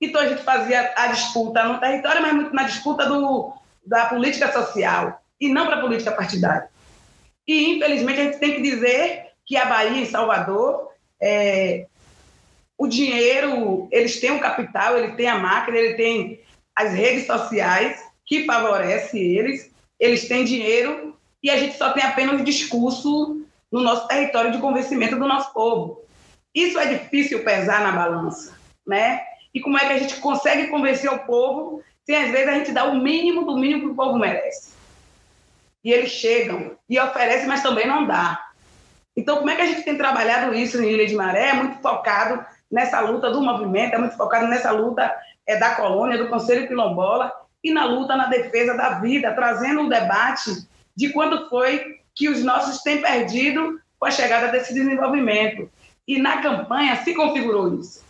Então a gente fazia a disputa no território, mas muito na disputa do, da política social e não para a política partidária. E infelizmente a gente tem que dizer que a Bahia e Salvador é, o dinheiro, eles têm o capital, ele tem a máquina, ele tem as redes sociais que favorecem eles, eles têm dinheiro e a gente só tem apenas discurso no nosso território de convencimento do nosso povo. Isso é difícil pesar na balança, né? E como é que a gente consegue convencer o povo se às vezes a gente dá o mínimo do mínimo que o povo merece? E eles chegam e oferecem, mas também não dá. Então, como é que a gente tem trabalhado isso em Ilha de Maré? É muito focado nessa luta do movimento, é muito focado nessa luta é, da colônia, do Conselho Quilombola, e na luta na defesa da vida, trazendo um debate de quando foi que os nossos têm perdido com a chegada desse desenvolvimento. E na campanha se configurou isso.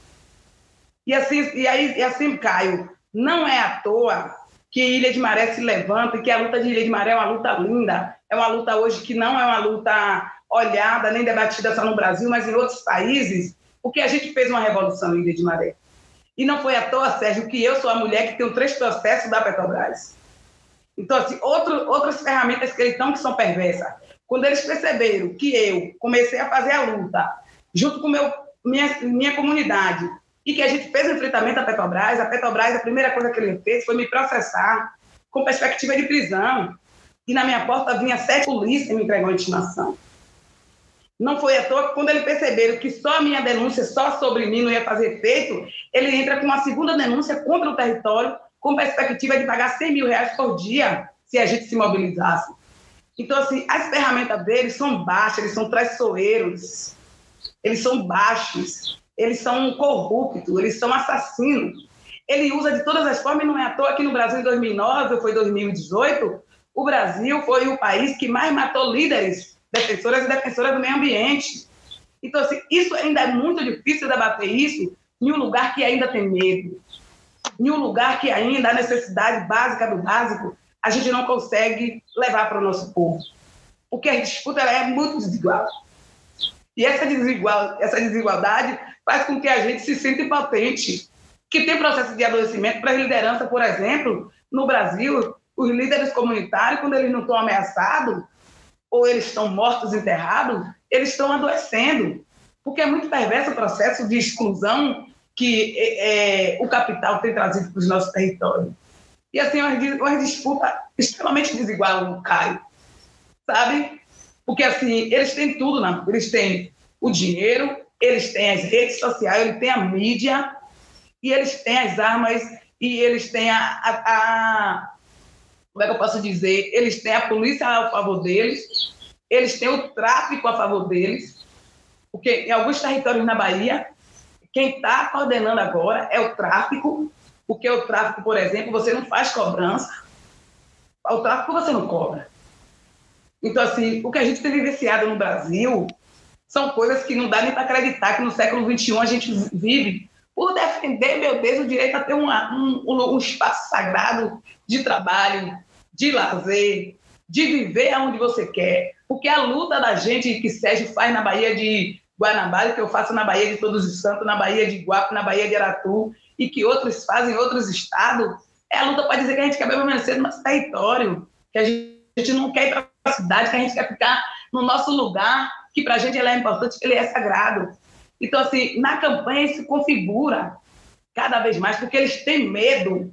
E assim, e aí, e assim Caio, não é à toa que Ilha de Maré se levanta e que a luta de Ilha de Maré é uma luta linda, é uma luta hoje que não é uma luta olhada nem debatida só no Brasil, mas em outros países, porque a gente fez uma revolução de Maré. E não foi à toa, Sérgio, que eu sou a mulher que tem três processos da Petrobras. Então, assim, outro, outras ferramentas que eles estão que são perversas. Quando eles perceberam que eu comecei a fazer a luta junto com meu, minha, minha comunidade e que a gente fez o enfrentamento à Petrobras, a Petrobras, a primeira coisa que ele fez foi me processar com perspectiva de prisão. E na minha porta vinha sete polícias me entregou a intimação. Não foi à toa que quando ele perceberam que só a minha denúncia, só sobre mim, não ia fazer efeito, ele entra com uma segunda denúncia contra o território, com perspectiva de pagar 100 mil reais por dia se a gente se mobilizasse. Então, assim, as ferramentas deles são baixas, eles são traiçoeiros, eles são baixos, eles são corruptos, eles são assassinos. Ele usa de todas as formas, e não é à toa que no Brasil, em 2009 ou foi 2018, o Brasil foi o país que mais matou líderes defensoras e defensoras do meio ambiente. Então, assim, isso ainda é muito difícil debater isso em um lugar que ainda tem medo, em um lugar que ainda a necessidade básica do básico a gente não consegue levar para o nosso povo. Porque a disputa é muito desigual. E essa, desigual, essa desigualdade faz com que a gente se sinta impotente. Que tem processo de adoecimento para a liderança, por exemplo, no Brasil, os líderes comunitários, quando eles não estão ameaçados, ou eles estão mortos, enterrados, eles estão adoecendo. Porque é muito perverso o processo de exclusão que é, é o capital tem trazido para os nossos territórios. E assim, uma, uma disputa extremamente desigual, Caio. Sabe? Porque assim, eles têm tudo, não? eles têm o dinheiro, eles têm as redes sociais, eles têm a mídia, e eles têm as armas, e eles têm a, a, a como é que eu posso dizer? Eles têm a polícia a favor deles, eles têm o tráfico a favor deles, porque em alguns territórios na Bahia, quem está coordenando agora é o tráfico, porque o tráfico, por exemplo, você não faz cobrança, o tráfico você não cobra. Então, assim, o que a gente tem vivenciado no Brasil são coisas que não dá nem para acreditar que no século XXI a gente vive por defender, meu Deus, o direito a ter uma, um, um espaço sagrado de trabalho, de lazer, de viver aonde você quer. Porque a luta da gente que Sérgio faz na Bahia de Guanabara, que eu faço na Bahia de Todos os Santos, na Bahia de Iguape, na Bahia de Aratu, e que outros fazem em outros estados, é a luta para dizer que a gente quer permanecer no nosso território, que a gente não quer ir para a cidade, que a gente quer ficar no nosso lugar, que para a gente ele é importante, que ele é sagrado. Então, assim, na campanha isso configura cada vez mais, porque eles têm medo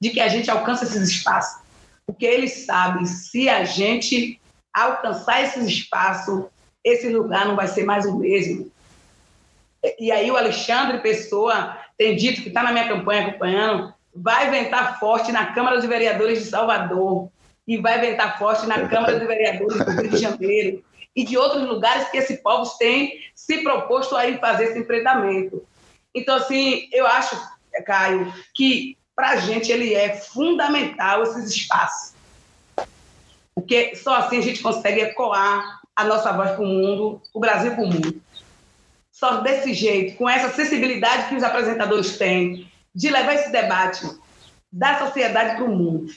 de que a gente alcance esses espaços. Porque eles sabem, se a gente alcançar esses espaços, esse lugar não vai ser mais o mesmo. E aí o Alexandre Pessoa tem dito que está na minha campanha acompanhando, vai ventar forte na Câmara dos Vereadores de Salvador e vai ventar forte na Câmara dos Vereadores do Rio de Janeiro e de outros lugares que esse povo tem se proposto a ir fazer esse enfrentamento. Então, assim, eu acho, Caio, que para a gente ele é fundamental esses espaços. Porque só assim a gente consegue ecoar a nossa voz para o mundo, o Brasil para o mundo. Só desse jeito, com essa sensibilidade que os apresentadores têm, de levar esse debate da sociedade para o mundo.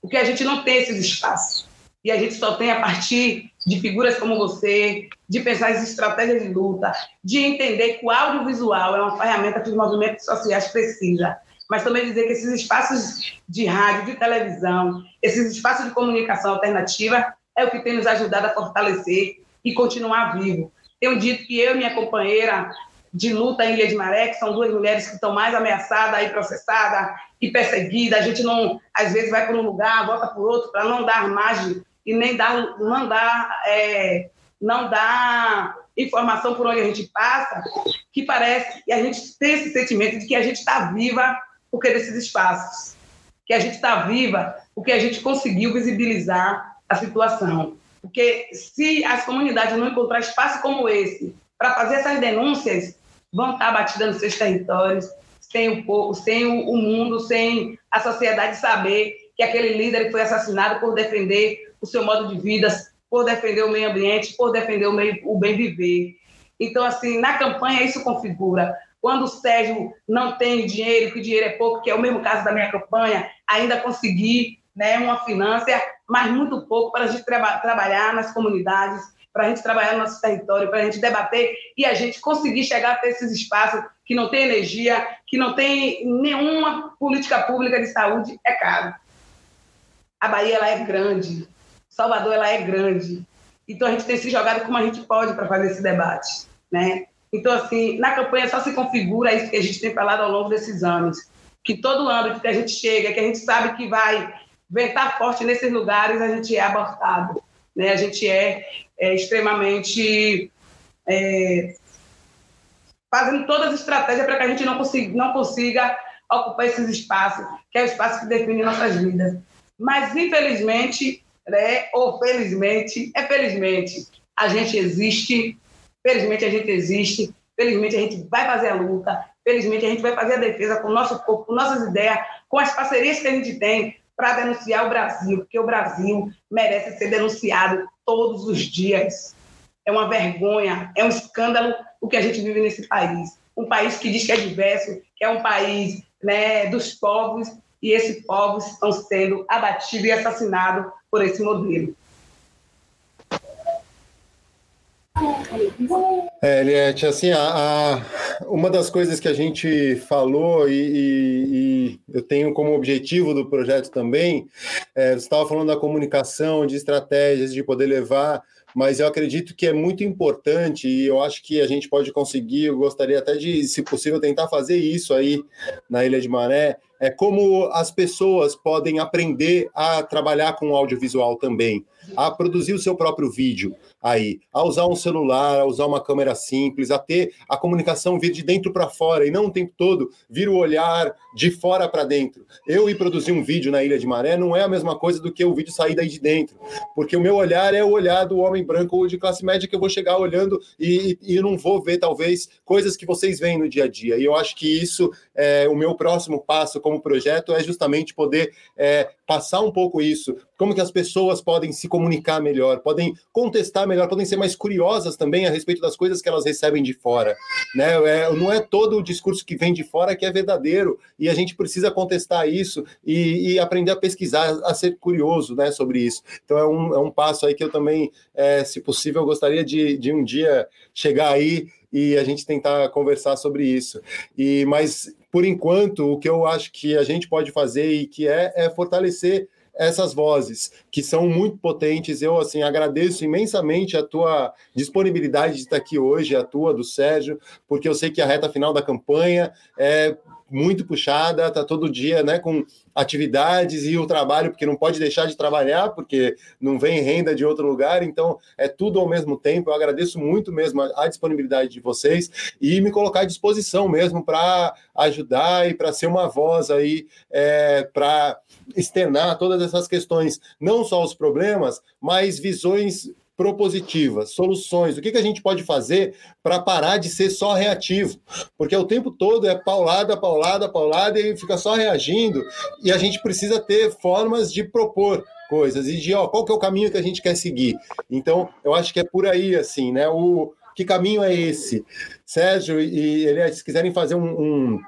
Porque a gente não tem esses espaços. E a gente só tem a partir de figuras como você, de pensar as estratégias de luta, de entender que o audiovisual é uma ferramenta que os movimentos sociais precisam, mas também dizer que esses espaços de rádio, de televisão, esses espaços de comunicação alternativa é o que tem nos ajudado a fortalecer e continuar vivo. Tenho dito que eu e minha companheira de luta em Ilha de Maré, que são duas mulheres que estão mais ameaçadas e processadas e perseguidas, a gente não, às vezes, vai para um lugar, volta para o outro, para não dar margem e nem dar, não dar, é, não dar informação por onde a gente passa, que parece que a gente tem esse sentimento de que a gente está viva porque desses espaços, que a gente está viva porque a gente conseguiu visibilizar a situação. Porque se as comunidades não encontrar espaço como esse para fazer essas denúncias, vão estar batidas nos seus territórios, sem o povo, sem o mundo, sem a sociedade saber que aquele líder foi assassinado por defender o seu modo de vida, por defender o meio ambiente, por defender o, meio, o bem viver. Então, assim, na campanha isso configura. Quando o Sérgio não tem dinheiro, que o dinheiro é pouco, que é o mesmo caso da minha campanha, ainda conseguir né, uma finança, mas muito pouco para a gente tra trabalhar nas comunidades, para a gente trabalhar no nosso território, para a gente debater e a gente conseguir chegar até esses espaços que não tem energia, que não tem nenhuma política pública de saúde, é caro. A Bahia ela é grande, Salvador ela é grande. Então a gente tem se jogado como a gente pode para fazer esse debate, né? Então assim, na campanha só se configura isso que a gente tem falado ao longo desses anos, que todo âmbito que a gente chega, que a gente sabe que vai ventar forte nesses lugares, a gente é abortado, né? A gente é, é extremamente é, fazendo todas as estratégias para que a gente não consiga, não consiga ocupar esses espaços, que é o espaço que define nossas vidas. Mas, infelizmente, né? ou felizmente, é felizmente, a gente existe, felizmente a gente existe, felizmente a gente vai fazer a luta, felizmente a gente vai fazer a defesa com o nosso corpo, com nossas ideias, com as parcerias que a gente tem para denunciar o Brasil, porque o Brasil merece ser denunciado todos os dias. É uma vergonha, é um escândalo o que a gente vive nesse país. Um país que diz que é diverso, que é um país né, dos povos, e esses povos estão sendo abatidos e assassinados por esse modelo. É, Eliette, assim, a, a, uma das coisas que a gente falou e, e, e, eu tenho como objetivo do projeto também, é, você estava falando da comunicação, de estratégias, de poder levar, mas eu acredito que é muito importante e eu acho que a gente pode conseguir, eu gostaria até de, se possível, tentar fazer isso aí na Ilha de Maré, é como as pessoas podem aprender a trabalhar com audiovisual também, a produzir o seu próprio vídeo aí, a usar um celular, a usar uma câmera simples, a ter a comunicação vir de dentro para fora e não o tempo todo vir o olhar de fora para dentro. Eu ir produzir um vídeo na Ilha de Maré não é a mesma coisa do que o vídeo sair daí de dentro, porque o meu olhar é o olhar do homem branco ou de classe média que eu vou chegar olhando e, e não vou ver talvez coisas que vocês veem no dia a dia. E eu acho que isso é o meu próximo passo como projeto é justamente poder é, passar um pouco isso, como que as pessoas podem se comunicar melhor, podem contestar melhor, podem ser mais curiosas também a respeito das coisas que elas recebem de fora. Né? É, não é todo o discurso que vem de fora que é verdadeiro, e a gente precisa contestar isso e, e aprender a pesquisar, a ser curioso né, sobre isso. Então é um, é um passo aí que eu também, é, se possível, gostaria de, de um dia chegar aí e a gente tentar conversar sobre isso. E mas por enquanto o que eu acho que a gente pode fazer e que é é fortalecer essas vozes que são muito potentes. Eu assim agradeço imensamente a tua disponibilidade de estar aqui hoje, a tua do Sérgio, porque eu sei que a reta final da campanha é muito puxada, tá todo dia, né, com atividades e o trabalho, porque não pode deixar de trabalhar, porque não vem renda de outro lugar, então é tudo ao mesmo tempo. Eu agradeço muito mesmo a, a disponibilidade de vocês e me colocar à disposição mesmo para ajudar e para ser uma voz aí é, para externar todas essas questões, não só os problemas, mas visões propositivas, soluções. O que, que a gente pode fazer para parar de ser só reativo? Porque o tempo todo é paulada, paulada, paulada e fica só reagindo. E a gente precisa ter formas de propor coisas e de ó, qual que é o caminho que a gente quer seguir. Então, eu acho que é por aí, assim, né? O que caminho é esse? Sérgio e ele, se quiserem fazer um, um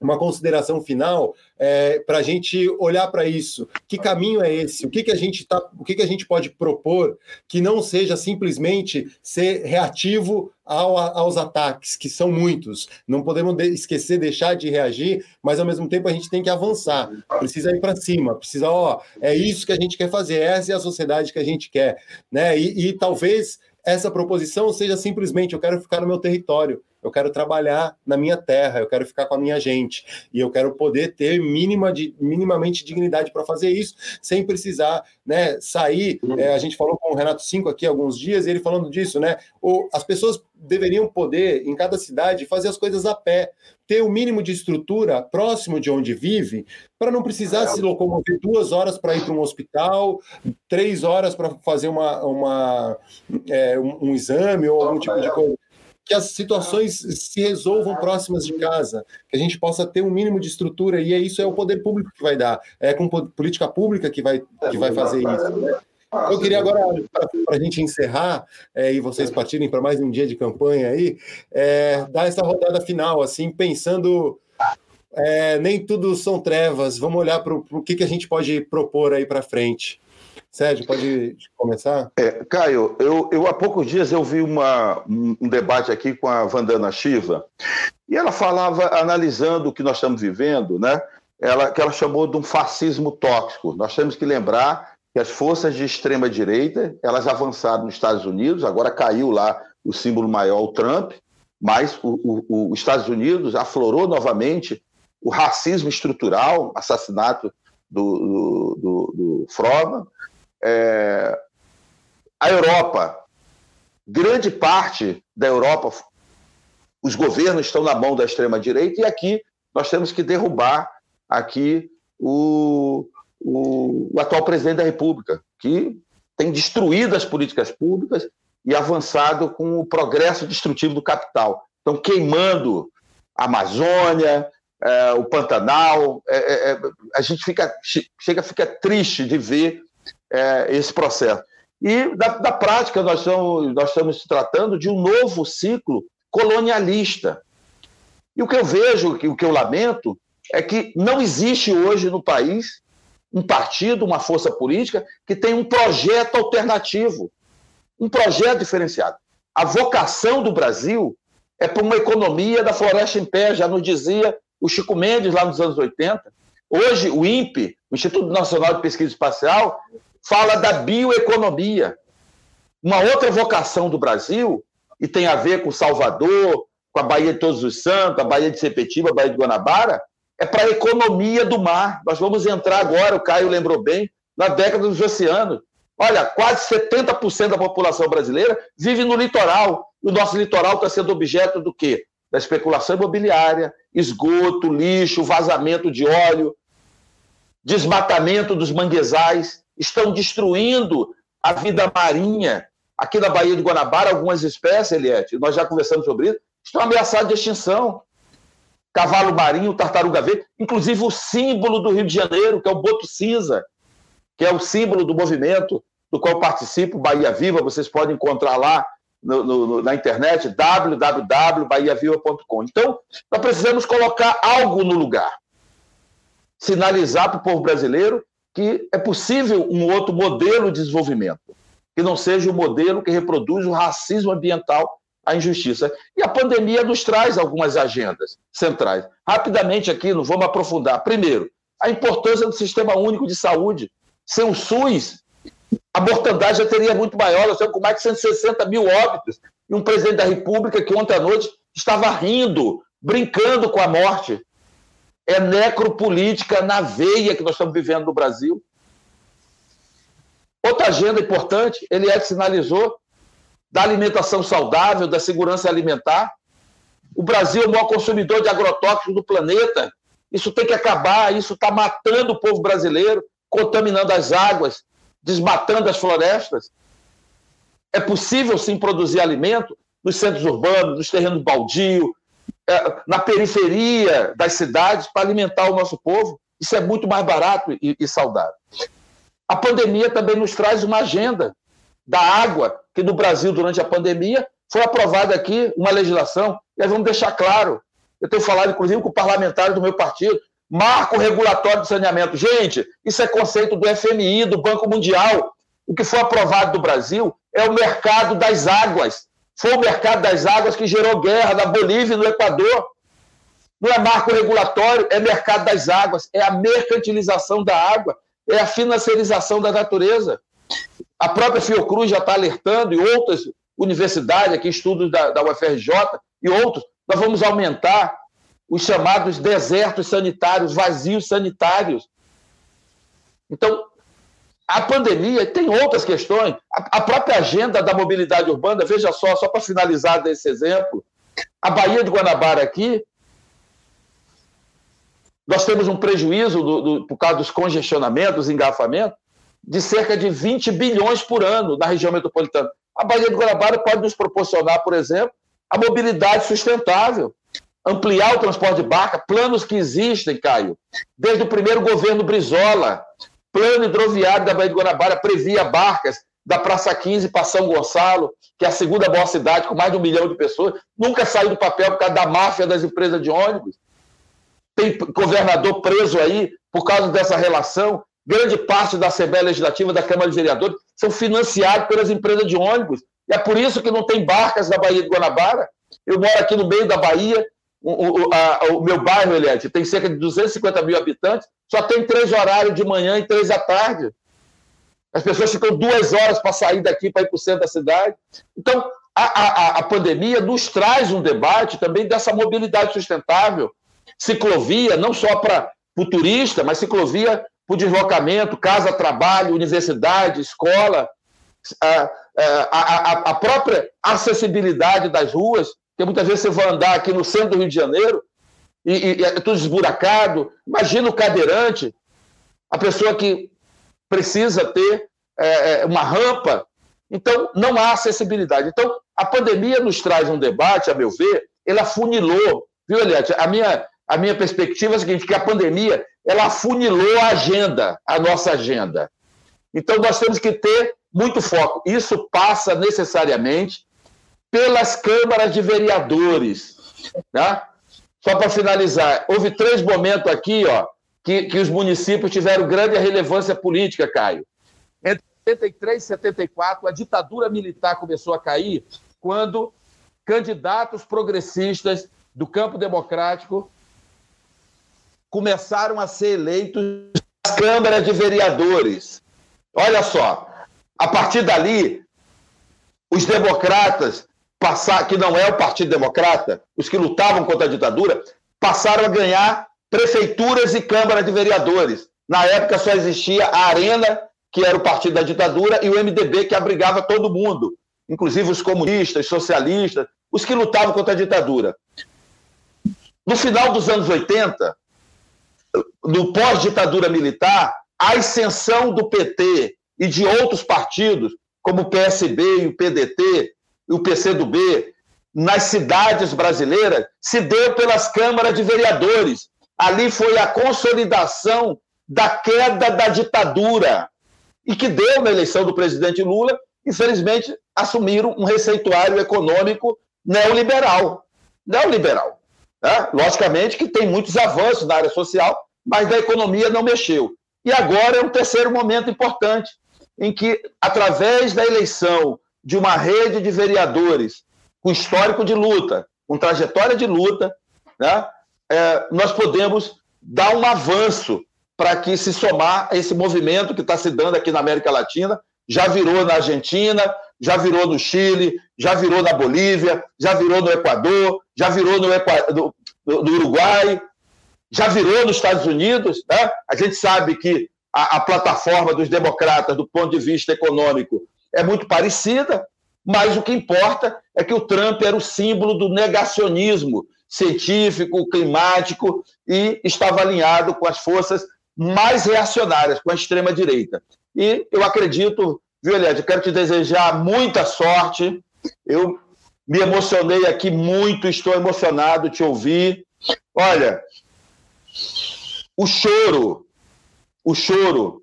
uma consideração final é, para a gente olhar para isso. Que caminho é esse? O que, que a gente tá, o que, que a gente pode propor que não seja simplesmente ser reativo ao, aos ataques, que são muitos. Não podemos de, esquecer, deixar de reagir, mas ao mesmo tempo a gente tem que avançar. Precisa ir para cima, precisa, ó, é isso que a gente quer fazer, essa é a sociedade que a gente quer, né? E, e talvez essa proposição seja simplesmente eu quero ficar no meu território, eu quero trabalhar na minha terra, eu quero ficar com a minha gente e eu quero poder ter mínima de, minimamente dignidade para fazer isso, sem precisar né, sair. É, a gente falou com o Renato Cinco aqui alguns dias, ele falando disso, né? As pessoas deveriam poder, em cada cidade, fazer as coisas a pé, ter o mínimo de estrutura próximo de onde vive, para não precisar se locomover duas horas para ir para um hospital, três horas para fazer uma, uma é, um, um exame ou algum tipo de coisa que as situações se resolvam próximas de casa, que a gente possa ter um mínimo de estrutura, e é isso é o poder público que vai dar, é com política pública que vai, que vai fazer isso. Eu queria agora, para a gente encerrar, é, e vocês partirem para mais um dia de campanha aí, é, dar essa rodada final, assim, pensando. É, nem tudo são trevas, vamos olhar para o que, que a gente pode propor aí para frente. Sérgio, pode começar? É, Caio, eu, eu há poucos dias eu vi uma, um, debate aqui com a Vandana Shiva e ela falava, analisando o que nós estamos vivendo, né? Ela, que ela chamou de um fascismo tóxico. Nós temos que lembrar que as forças de extrema direita elas avançaram nos Estados Unidos, agora caiu lá o símbolo maior, o Trump, mas os Estados Unidos aflorou novamente o racismo estrutural, assassinato do, do, do, do Froman, é, a Europa, grande parte da Europa, os governos estão na mão da extrema direita e aqui nós temos que derrubar aqui o, o, o atual presidente da República, que tem destruído as políticas públicas e avançado com o progresso destrutivo do capital. Estão queimando a Amazônia, é, o Pantanal. É, é, é a gente fica, chega, fica triste de ver é, esse processo. E da, da, prática, nós estamos, nós estamos tratando de um novo ciclo colonialista. E o que eu vejo, o que eu lamento, é que não existe hoje no país um partido, uma força política que tenha um projeto alternativo, um projeto diferenciado. A vocação do Brasil é para uma economia da floresta em pé, já nos dizia o Chico Mendes lá nos anos 80. Hoje, o INPE, o Instituto Nacional de Pesquisa Espacial, fala da bioeconomia. Uma outra vocação do Brasil, e tem a ver com Salvador, com a Baía de Todos os Santos, a Baía de Sepetiba, a Baía de Guanabara, é para a economia do mar. Nós vamos entrar agora, o Caio lembrou bem, na década dos oceanos. Olha, quase 70% da população brasileira vive no litoral. E o nosso litoral está sendo objeto do quê? Da especulação imobiliária, esgoto, lixo, vazamento de óleo, desmatamento dos manguezais estão destruindo a vida marinha. Aqui na Baía de Guanabara, algumas espécies, Eliette, nós já conversamos sobre isso, estão ameaçadas de extinção. Cavalo marinho, tartaruga verde, inclusive o símbolo do Rio de Janeiro, que é o boto cinza, que é o símbolo do movimento do qual participo, Bahia Viva, vocês podem encontrar lá no, no, na internet, www.bahiaviva.com. Então, nós precisamos colocar algo no lugar. Sinalizar para o povo brasileiro que é possível um outro modelo de desenvolvimento, que não seja o modelo que reproduz o racismo ambiental, a injustiça. E a pandemia nos traz algumas agendas centrais. Rapidamente aqui, não vamos aprofundar. Primeiro, a importância do Sistema Único de Saúde. Sem o SUS, a mortandade já teria muito maior, nós estamos com mais de 160 mil óbitos. E um presidente da República que ontem à noite estava rindo, brincando com a morte. É necropolítica na veia que nós estamos vivendo no Brasil. Outra agenda importante, ele é que sinalizou, da alimentação saudável, da segurança alimentar. O Brasil é o maior consumidor de agrotóxicos do planeta. Isso tem que acabar, isso está matando o povo brasileiro, contaminando as águas, desmatando as florestas. É possível sim produzir alimento nos centros urbanos, nos terrenos baldios, é, na periferia das cidades para alimentar o nosso povo. Isso é muito mais barato e, e saudável. A pandemia também nos traz uma agenda da água, que no Brasil, durante a pandemia, foi aprovada aqui uma legislação, e aí vamos deixar claro. Eu tenho falado, inclusive, com parlamentares do meu partido, marco regulatório de saneamento. Gente, isso é conceito do FMI, do Banco Mundial. O que foi aprovado do Brasil é o mercado das águas. Foi o mercado das águas que gerou guerra na Bolívia e no Equador. Não é marco regulatório, é mercado das águas, é a mercantilização da água, é a financiarização da natureza. A própria Fiocruz já está alertando, e outras universidades, aqui, estudos da, da UFRJ e outros, nós vamos aumentar os chamados desertos sanitários, vazios sanitários. Então, a pandemia tem outras questões. A, própria agenda da mobilidade urbana, veja só, só para finalizar desse exemplo, a Baía de Guanabara aqui, nós temos um prejuízo do, do, por causa dos congestionamentos, dos engarrafamentos, de cerca de 20 bilhões por ano na região metropolitana. A Baía de Guanabara pode nos proporcionar, por exemplo, a mobilidade sustentável ampliar o transporte de barca, planos que existem, Caio, desde o primeiro governo Brizola. Plano hidroviário da Baía de Guanabara previa barcas da Praça 15 para São Gonçalo, que é a segunda maior cidade, com mais de um milhão de pessoas. Nunca saiu do papel por causa da máfia das empresas de ônibus. Tem governador preso aí por causa dessa relação. Grande parte da Assembleia Legislativa, da Câmara de Vereadores, são financiados pelas empresas de ônibus. E é por isso que não tem barcas na Baía de Guanabara. Eu moro aqui no meio da Bahia, o, o, a, o meu bairro, Eliette, tem cerca de 250 mil habitantes, só tem três horários de manhã e três à tarde. As pessoas ficam duas horas para sair daqui para ir para o centro da cidade. Então, a, a, a pandemia nos traz um debate também dessa mobilidade sustentável. Ciclovia, não só para o turista, mas ciclovia para o deslocamento, casa, trabalho, universidade, escola, a, a, a, própria acessibilidade das ruas. Porque muitas vezes você vai andar aqui no centro do Rio de Janeiro e, e, é tudo esburacado. Imagina o cadeirante, a pessoa que precisa ter é, é, uma rampa. Então, não há acessibilidade. Então, a pandemia nos traz um debate, a meu ver, ele afunilou, viu, Eliette? A minha, a minha perspectiva é a seguinte, que a pandemia, ela afunilou a agenda, a nossa agenda. Então, nós temos que ter muito foco. Isso passa necessariamente pelas câmaras de vereadores. Né? Só para finalizar, houve três momentos aqui ó, que, que os municípios tiveram grande relevância política, Caio. Entre 73 e 74, a ditadura militar começou a cair quando candidatos progressistas do campo democrático começaram a ser eleitos nas câmaras de vereadores. Olha só, a partir dali, os democratas passar, que não é o Partido Democrata, os que lutavam contra a ditadura, passaram a ganhar prefeituras e câmaras de vereadores. Na época só existia a Arena, que era o partido da ditadura, e o MDB, que abrigava todo mundo, inclusive os comunistas, socialistas, os que lutavam contra a ditadura. No final dos anos 80, no pós-ditadura militar, a ascensão do PT e de outros partidos, como o PSB e o PDT, o PCdoB nas cidades brasileiras se deu pelas câmaras de vereadores. Ali foi a consolidação da queda da ditadura. e que deu na eleição do presidente Lula, infelizmente, assumiram um receituário econômico neoliberal. Neoliberal. Né? Logicamente que tem muitos avanços na área social, mas da economia não mexeu. E agora é um terceiro momento importante, em que, através da eleição de uma rede de vereadores com histórico de luta, com trajetória de luta, né, é, nós podemos dar um avanço para que se somar a esse movimento que está se dando aqui na América Latina, já virou na Argentina, já virou no Chile, já virou na Bolívia, já virou no Equador, já virou no, Equador, no Uruguai, já virou nos Estados Unidos. Né? A gente sabe que a, a plataforma dos democratas, do ponto de vista econômico, é muito parecida, mas o que importa é que o Trump era o símbolo do negacionismo científico, climático e estava alinhado com as forças mais reacionárias, com a extrema-direita. E eu acredito, Violete, quero te desejar muita sorte. Eu me emocionei aqui muito, estou emocionado te ouvir. Olha, o choro, o choro,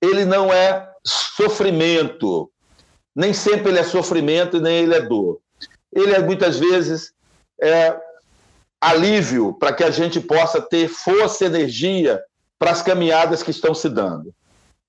ele não é sofrimento. Nem sempre ele é sofrimento, nem ele é dor. Ele é muitas vezes é, alívio para que a gente possa ter força e energia para as caminhadas que estão se dando.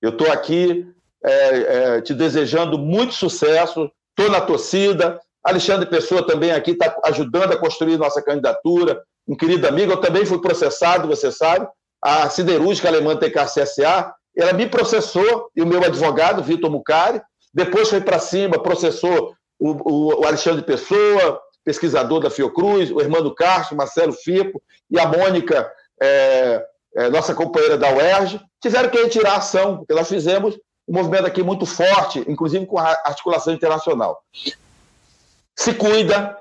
Eu estou aqui é, é, te desejando muito sucesso, estou na torcida. Alexandre Pessoa também aqui está ajudando a construir nossa candidatura. Um querido amigo, eu também fui processado, você sabe. A siderúrgica alemã TKCSA, ela me processou, e o meu advogado, Vitor Mucari, depois foi para cima, processou o, o, Alexandre Pessoa, pesquisador da Fiocruz, o Hermano Castro, Marcelo Fipo e a Mônica é, é, nossa companheira da UERJ, tiveram que retirar a ação, porque nós fizemos um movimento aqui muito forte, inclusive com a articulação internacional. Se cuida,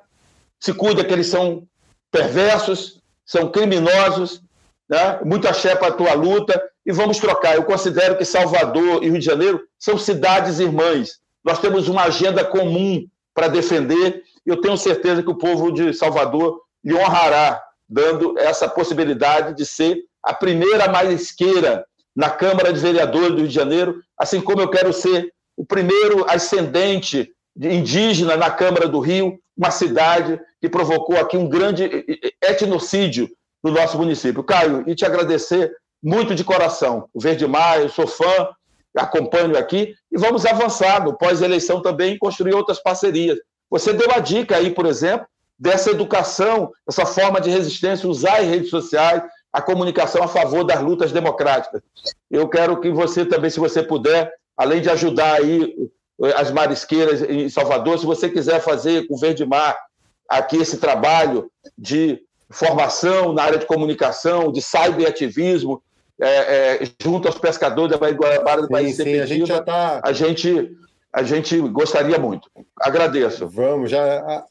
se cuida que eles são perversos, são criminosos, né? muito axé para a tua luta, e vamos trocar. Eu considero que Salvador e Rio de Janeiro são cidades irmãs. Nós temos uma agenda comum para defender, e eu tenho certeza que o povo de Salvador lhe honrará, dando essa possibilidade de ser a primeira marisqueira na Câmara de Vereadores do Rio de Janeiro, assim como eu quero ser o primeiro ascendente indígena na Câmara do Rio, uma cidade que provocou aqui um grande etnocídio no nosso município. Caio, e te agradecer muito de coração. O Verde Mar, eu sou fã, acompanho aqui, e vamos avançar no pós-eleição também construir outras parcerias. Você deu a dica aí, por exemplo, dessa educação, essa forma de resistência, usar as redes sociais, a comunicação a favor das lutas democráticas. Eu quero que você também, se você puder, além de ajudar aí eh, as marisqueiras em Salvador, se você quiser fazer com o Verde Mar aqui esse trabalho de formação na área de comunicação, de cyberativismo, é, é, junto aos pescadores da Baía Guarabara do País sim, a gente já tá... a gente a gente gostaria muito. Agradeço. Vamos, já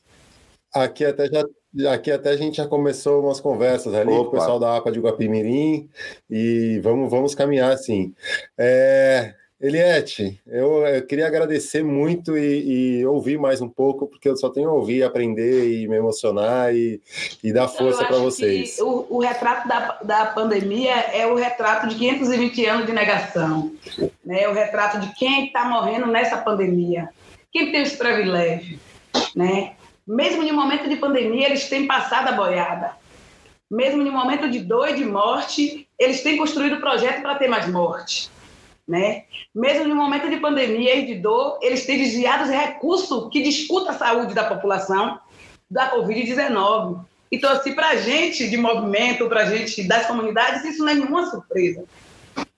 aqui até já Aqui até a gente já começou umas conversas ali Opa. com o pessoal da APA de Guapimirim e vamos, vamos caminhar assim. É, Eliette, eu, eu, queria agradecer muito e, e, ouvir mais um pouco, porque eu só tenho a ouvir, aprender e me emocionar e, e dar força para vocês. O, o, retrato da, da pandemia é o retrato de 520 anos de negação, né? é o retrato de quem está morrendo nessa pandemia, quem tem os privilégios, né? Mesmo em momento de pandemia, eles têm passado a boiada. Mesmo em momento de dor e de morte, eles têm construído projeto para ter mais morte. Né? Mesmo um momento de pandemia e de dor, eles têm desviado os recursos que disputa a saúde da população da Covid-19. Então, assim, para a gente de movimento, para a gente das comunidades, isso não é nenhuma surpresa.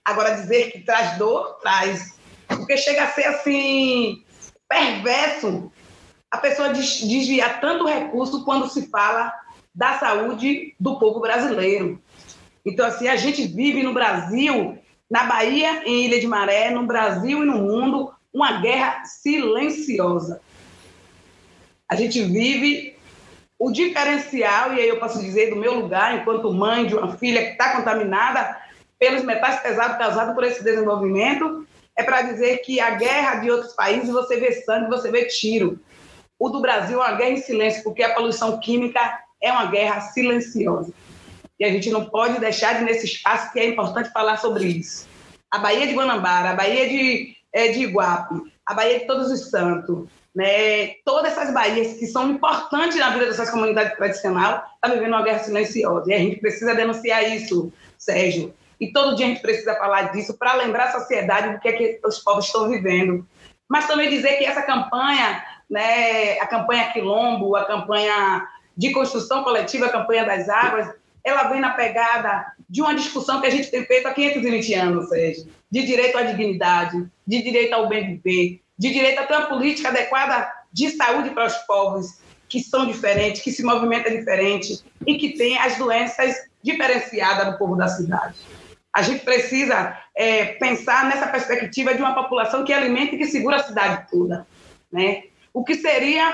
Agora, dizer que traz dor, traz. Porque chega a ser, assim, perverso a pessoa desviar tanto recurso quando se fala da saúde do povo brasileiro. Então, assim, a gente vive no Brasil, na Bahia, em Ilha de Maré, no Brasil e no mundo, uma guerra silenciosa. A gente vive o diferencial, e aí eu posso dizer do meu lugar, enquanto mãe de uma filha que está contaminada pelos metais pesados causados por esse desenvolvimento, é para dizer que a guerra de outros países você vê sangue, você vê tiro. O do Brasil é uma guerra em silêncio, porque a poluição química é uma guerra silenciosa. E a gente não pode deixar de, nesse espaço, que é importante falar sobre isso. A Baía de Guanabara, a Baía de, é, de Iguape, a Baía de Todos os Santos, né, todas essas baías que são importantes na vida dessas comunidades tradicionais, está vivendo uma guerra silenciosa. E a gente precisa denunciar isso, Sérgio. E todo dia a gente precisa falar disso para lembrar a sociedade do que, é que os povos estão vivendo. Mas também dizer que essa campanha, né, a campanha Quilombo, a campanha de construção coletiva, a campanha das águas, ela vem na pegada de uma discussão que a gente tem feito há 520 anos, Sérgio, de direito à dignidade, de direito ao bem viver, de direito a ter uma política adequada de saúde para os povos que são diferentes, que se movimentam diferente e que tem as doenças diferenciadas do povo da cidade. A gente precisa é, pensar nessa perspectiva de uma população que alimenta e que segura a cidade toda. Né? O que seria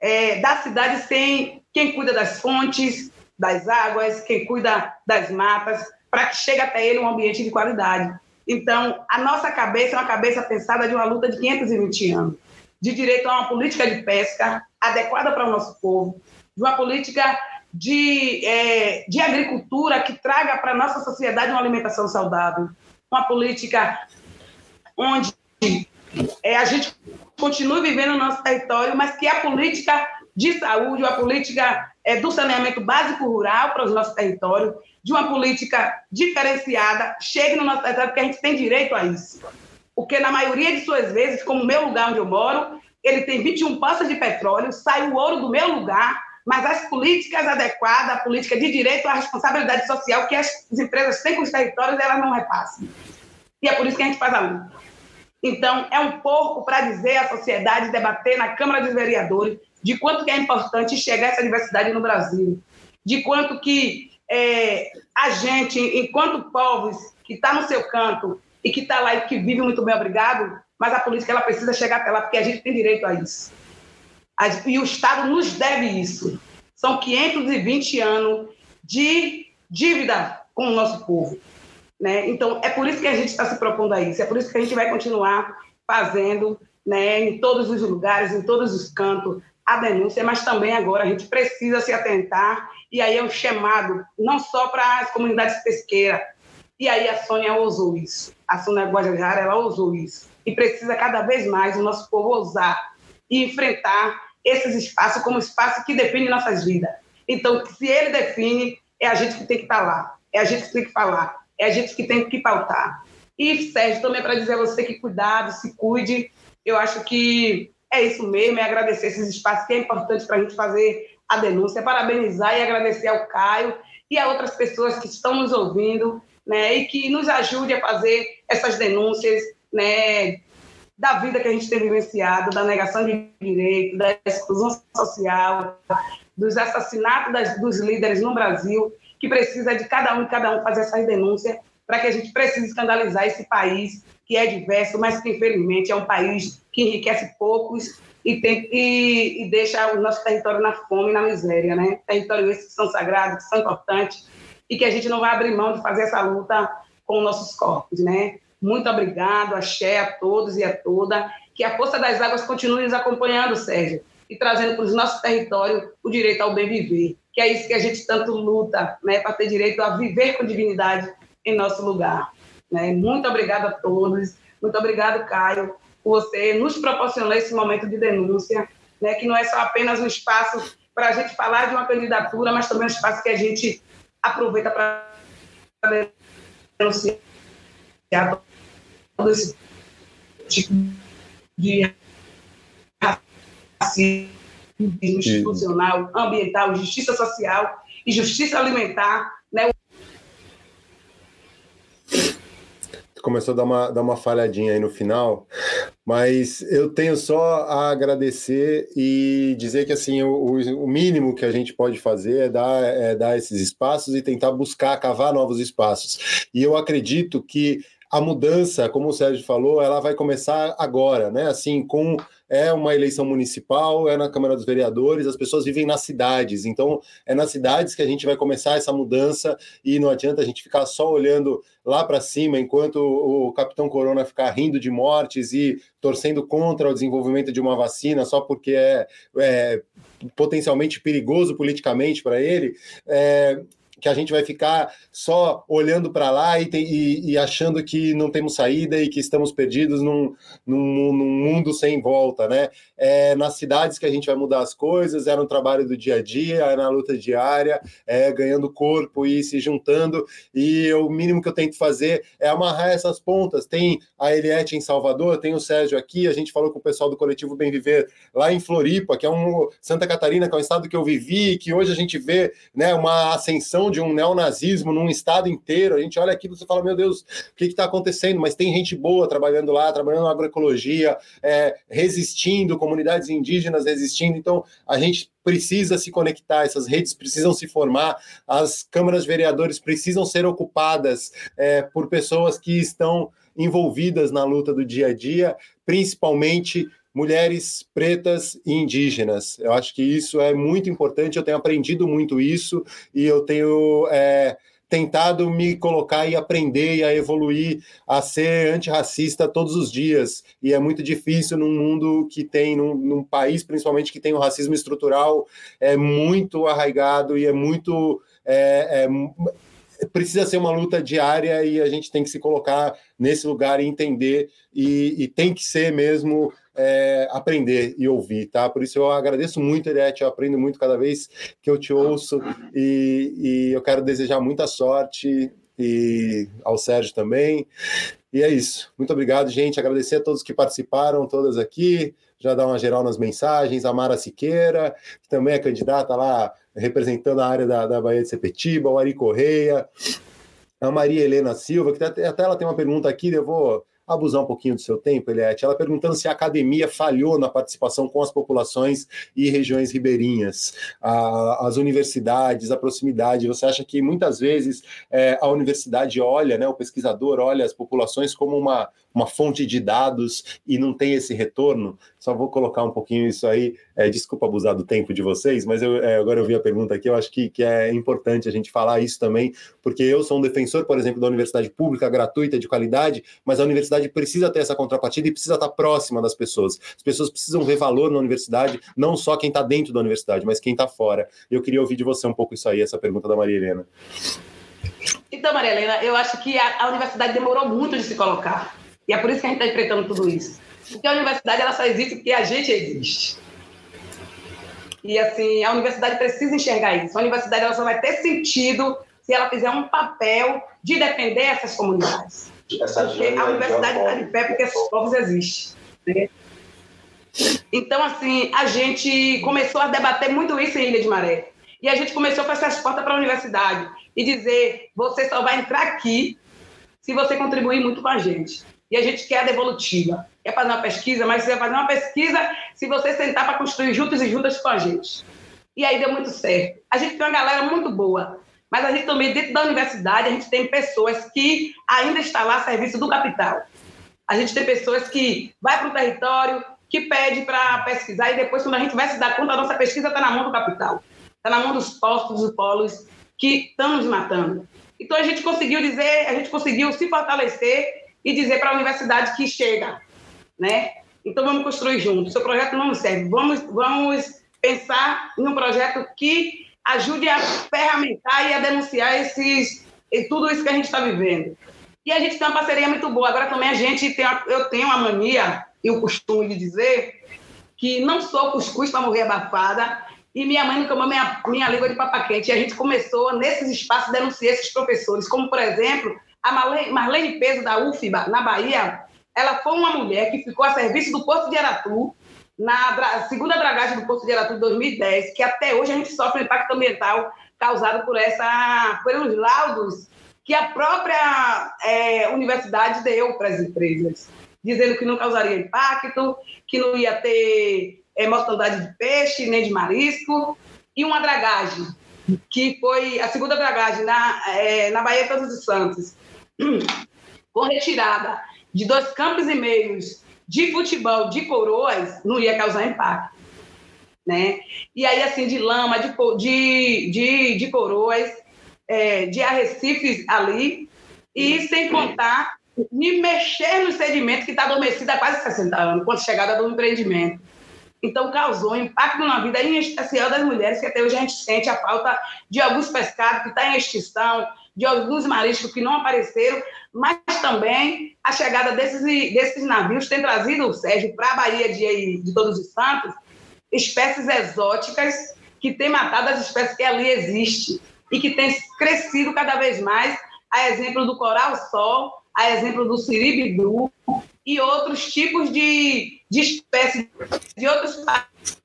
é, da cidade sem quem cuida das fontes, das águas, quem cuida das matas, para que chegue até ele um ambiente de qualidade. Então, a nossa cabeça é uma cabeça pensada de uma luta de 520 anos, de direito a uma política de pesca adequada para o nosso povo, de uma política de, é, de agricultura que traga para a nossa sociedade uma alimentação saudável, uma política onde é, a gente continue vivendo no nosso território, mas que a política de saúde, a política é, do saneamento básico rural para os nossos territórios, de uma política diferenciada, chegue no nosso território, porque a gente tem direito a isso. Porque, na maioria de suas vezes, como o meu lugar onde eu moro, ele tem 21 poças de petróleo, sai o ouro do meu lugar, mas as políticas adequadas, a política de direito à responsabilidade social que as empresas têm com os territórios, elas não repassam. E é por isso que a gente faz a luta. Então, é um pouco para dizer à sociedade, debater na Câmara dos Vereadores, de quanto que é importante chegar essa diversidade no Brasil, de quanto que é, a gente, enquanto povos que está no seu canto e que está lá e que vive muito bem, obrigado, mas a política ela precisa chegar até lá porque a gente tem direito a isso. E o Estado nos deve isso. São 520 anos de dívida com o nosso povo. Né? Então, é por isso que a gente está se propondo a isso, é por isso que a gente vai continuar fazendo né, em todos os lugares, em todos os cantos, a denúncia, mas também agora a gente precisa se atentar, e aí é um chamado não só para as comunidades pesqueiras, e aí a Sônia ousou isso, a Sônia Guajajara, ela ousou isso, e precisa cada vez mais o nosso povo ousar e enfrentar esses espaços como espaço que define nossas vidas. Então, se ele define, é a gente que tem que estar lá, é a gente que tem que falar, é a gente que tem que pautar. E, Sérgio, também para dizer a você que cuidado, se cuide, eu acho que é isso mesmo, é agradecer esses espaços que é importante para a gente fazer a denúncia, parabenizar e agradecer ao Caio e a outras pessoas que estão nos ouvindo, né, e que nos ajude a fazer essas denúncias, né, da vida que a gente tem vivenciado, da negação de direito, da exclusão social, dos assassinatos das, dos líderes no Brasil, que precisa de cada um e cada um fazer essas denúncias para que a gente precise escandalizar esse país que é diverso, mas que infelizmente é um país que enriquece poucos e, tem, e, e deixa o nosso território na fome e na miséria, né? Territórios esses que são sagrados, que são importantes e que a gente não vai abrir mão de fazer essa luta com nossos corpos, né? Muito obrigado, axé a todos e a toda. Que a Força das Águas continue nos acompanhando, Sérgio, e trazendo para os nossos territórios o direito ao bem viver, que é isso que a gente tanto luta, né? Para ter direito a viver com dignidade em nosso lugar. Né? Muito obrigada a todos. Muito obrigado, Caio, por você nos proporcionar esse momento de denúncia, né? que não é só apenas um espaço para a gente falar de uma candidatura, mas também um espaço que a gente aproveita para denunciar todo esse tipo de racismo institucional, ambiental, justiça social e justiça alimentar, né? começou a dar uma, dar uma falhadinha aí no final, mas eu tenho só a agradecer e dizer que assim o, o mínimo que a gente pode fazer é dar, é dar esses espaços e tentar buscar cavar novos espaços. E eu acredito que a mudança, como o Sérgio falou, ela vai começar agora, né? Assim, com é uma eleição municipal, é na Câmara dos Vereadores, as pessoas vivem nas cidades, então é nas cidades que a gente vai começar essa mudança e não adianta a gente ficar só olhando lá para cima enquanto o Capitão Corona ficar rindo de mortes e torcendo contra o desenvolvimento de uma vacina só porque é, é potencialmente perigoso politicamente para ele. É, que a gente vai ficar só olhando para lá e, tem, e, e, achando que não temos saída e que estamos perdidos num, num, num mundo sem volta, né? É nas cidades que a gente vai mudar as coisas, é no trabalho do dia a dia, é na luta diária, é ganhando corpo e se juntando. E o mínimo que eu tento fazer é amarrar essas pontas. Tem a Eliette em Salvador, tem o Sérgio aqui, a gente falou com o pessoal do coletivo Bem Viver lá em Floripa, que é um Santa Catarina, que é um estado que eu vivi, que hoje a gente vê né, uma ascensão de um neonazismo num estado inteiro. A gente olha aqui e fala, meu Deus, o que está acontecendo? Mas tem gente boa trabalhando lá, trabalhando na agroecologia, é, resistindo, comunidades indígenas resistindo. Então, a gente precisa se conectar, essas redes precisam se formar, as câmaras de vereadores precisam ser ocupadas é, por pessoas que estão envolvidas na luta do dia a dia, principalmente mulheres pretas e indígenas. Eu acho que isso é muito importante, eu tenho aprendido muito isso e eu tenho é, tentado me colocar e aprender e a evoluir a ser antirracista todos os dias. E é muito difícil num mundo que tem, num, num país principalmente que tem o racismo estrutural, é muito arraigado e é muito. É, é, precisa ser uma luta diária e a gente tem que se colocar nesse lugar e entender, e, e tem que ser mesmo é, aprender e ouvir, tá? Por isso eu agradeço muito, Eliette, eu aprendo muito cada vez que eu te ouço e, e eu quero desejar muita sorte e ao Sérgio também. E é isso. Muito obrigado, gente. Agradecer a todos que participaram, todas aqui. Já dar uma geral nas mensagens. A Mara Siqueira, que também é candidata lá, representando a área da, da Bahia de Sepetiba. O Ari Correia. A Maria Helena Silva, que até, até ela tem uma pergunta aqui, eu vou abusar um pouquinho do seu tempo, Eliette. Ela perguntando se a academia falhou na participação com as populações e regiões ribeirinhas, a, as universidades, a proximidade. Você acha que muitas vezes é, a universidade olha, né, o pesquisador olha as populações como uma, uma fonte de dados e não tem esse retorno? Só vou colocar um pouquinho isso aí. É, desculpa abusar do tempo de vocês, mas eu, é, agora eu vi a pergunta aqui. Eu acho que, que é importante a gente falar isso também, porque eu sou um defensor, por exemplo, da universidade pública, gratuita, de qualidade, mas a universidade precisa ter essa contrapartida e precisa estar próxima das pessoas. As pessoas precisam ver valor na universidade, não só quem está dentro da universidade, mas quem está fora. Eu queria ouvir de você um pouco isso aí, essa pergunta da Maria Helena. Então, Maria Helena, eu acho que a, a universidade demorou muito de se colocar. E é por isso que a gente está enfrentando tudo isso. Porque a universidade ela só existe porque a gente existe. E assim, a universidade precisa enxergar isso. A universidade ela só vai ter sentido se ela fizer um papel de defender essas comunidades. Essa porque a universidade está de pé porque esses povos existem. Né? Então, assim, a gente começou a debater muito isso em Ilha de Maré. E a gente começou a fechar as portas para a universidade e dizer: você só vai entrar aqui se você contribuir muito com a gente e a gente quer a devolutiva. Quer fazer uma pesquisa, mas você vai fazer uma pesquisa se você sentar para construir juntos e juntas com a gente. E aí deu muito certo. A gente tem uma galera muito boa, mas a gente também, dentro da universidade, a gente tem pessoas que ainda estão lá a serviço do capital. A gente tem pessoas que vai para o território, que pede para pesquisar, e depois, quando a gente vai se dar conta, a nossa pesquisa está na mão do capital. Está na mão dos postos, dos polos que estão nos matando. Então, a gente conseguiu dizer, a gente conseguiu se fortalecer e dizer para a universidade que chega, né? Então vamos construir juntos. Seu projeto não serve. Vamos, vamos pensar em um projeto que ajude a ferramentar e a denunciar esses, tudo isso que a gente está vivendo. E a gente tem uma parceria muito boa. Agora também a gente tem, eu tenho a mania e o costume de dizer que não sou cuscuz para morrer abafada e minha mãe nunca minha, minha língua de papaquente. E a gente começou nesses espaços a denunciar esses professores, como por exemplo a Marlene, Peso, da UFBA, na Bahia, ela foi uma mulher que ficou a serviço do Porto de Aratu, na segunda dragagem do Porto de Aratu de 2010, que até hoje a gente sofre o impacto ambiental causado por essa, pelos laudos que a própria é, universidade deu para as empresas, dizendo que não causaria impacto, que não ia ter é, de peixe nem de marisco, e uma dragagem, que foi a segunda dragagem na, é, na Baía Todos os Santos, com retirada de dois campos e meios de futebol de coroas, não ia causar impacto. Né? E aí, assim, de lama, de, de, de, de coroas, é, de arrecifes ali, e sem contar me mexer no sedimento que está adormecido há quase 60 anos, quando chegada do empreendimento. Então, causou impacto na vida, em especial das mulheres, que até hoje a gente sente a falta de alguns pescados que estão tá em extinção, de alguns mariscos que não apareceram, mas também a chegada desses, desses navios tem trazido, Sérgio, para a Bahia de, de Todos os Santos, espécies exóticas que têm matado as espécies que ali existem e que têm crescido cada vez mais, a exemplo do coral-sol, a exemplo do siribidu e outros tipos de, de espécies de outros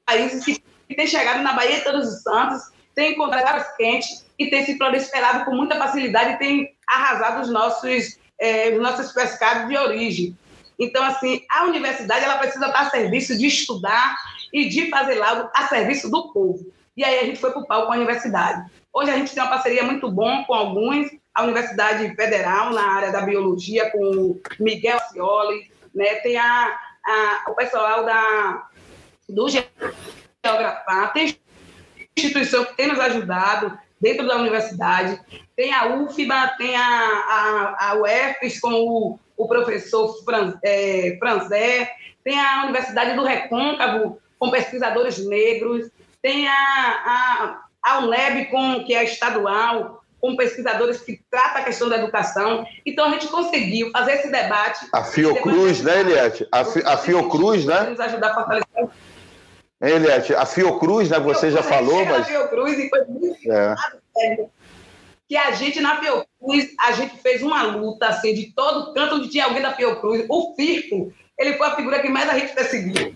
países que, têm chegado na Bahia de Todos os Santos, têm encontrado águas quentes e têm se proliferado com muita facilidade e têm arrasado os nossos, é, os nossos pescados de origem. Então, assim, a universidade ela precisa estar a serviço de estudar e de fazer lá a serviço do povo. E aí a gente foi para o palco com a universidade. Hoje a gente tem uma parceria muito bom com alguns, a Universidade Federal na área da biologia, com o Miguel Cioli, né? tem a, a, o pessoal da, do Geografar, tem instituição que tem nos ajudado dentro da universidade, tem a UFBA, tem a, a, a UFES com o, o professor Fran, é, Franzé, tem a Universidade do Recôncavo com pesquisadores negros, tem a, a, a UNEB, com, que é estadual, com pesquisadores que tratam a questão da educação. Então, a gente conseguiu fazer esse debate. A Fiocruz, né, Eliette? A, a Fiocruz, né? Nos ajudar a fortalecer. Eliette, a Fiocruz, né? Você Fiocruz, já falou, mas. A Fiocruz e foi muito é. que a gente, na Fiocruz, a gente fez uma luta, assim, de todo canto onde tinha alguém da Fiocruz. O Firco, ele foi a figura que mais a gente perseguiu.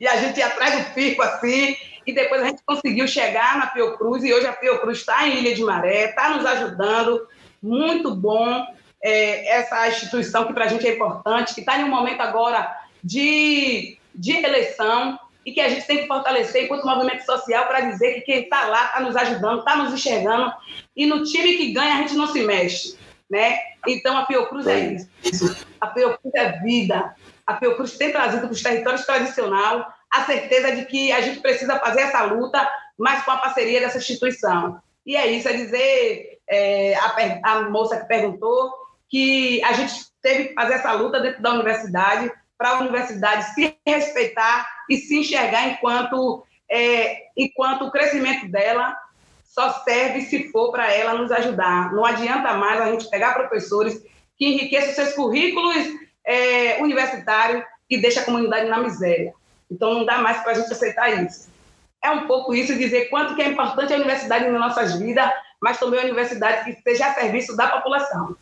E a gente ia atrás do Firco, assim, e depois a gente conseguiu chegar na Fiocruz, e hoje a Fiocruz está em Ilha de Maré, está nos ajudando, muito bom é, essa instituição que para a gente é importante, que está em um momento agora de, de eleição, e que a gente tem que fortalecer enquanto movimento social para dizer que quem está lá está nos ajudando, está nos enxergando, e no time que ganha a gente não se mexe. Né? Então a Fiocruz é isso. A Fiocruz é vida. A Fiocruz tem trazido para os territórios tradicionais a certeza de que a gente precisa fazer essa luta, mas com a parceria dessa instituição. E é isso, é dizer, é, a, a moça que perguntou, que a gente teve que fazer essa luta dentro da universidade, para a universidade se respeitar e se enxergar enquanto, é, enquanto o crescimento dela só serve se for para ela nos ajudar. Não adianta mais a gente pegar professores que enriqueçam seus currículos é, universitários e deixa a comunidade na miséria. Então, não dá mais para a gente aceitar isso. É um pouco isso, dizer quanto que é importante a universidade nas nossas vidas, mas também a universidade que esteja a serviço da população.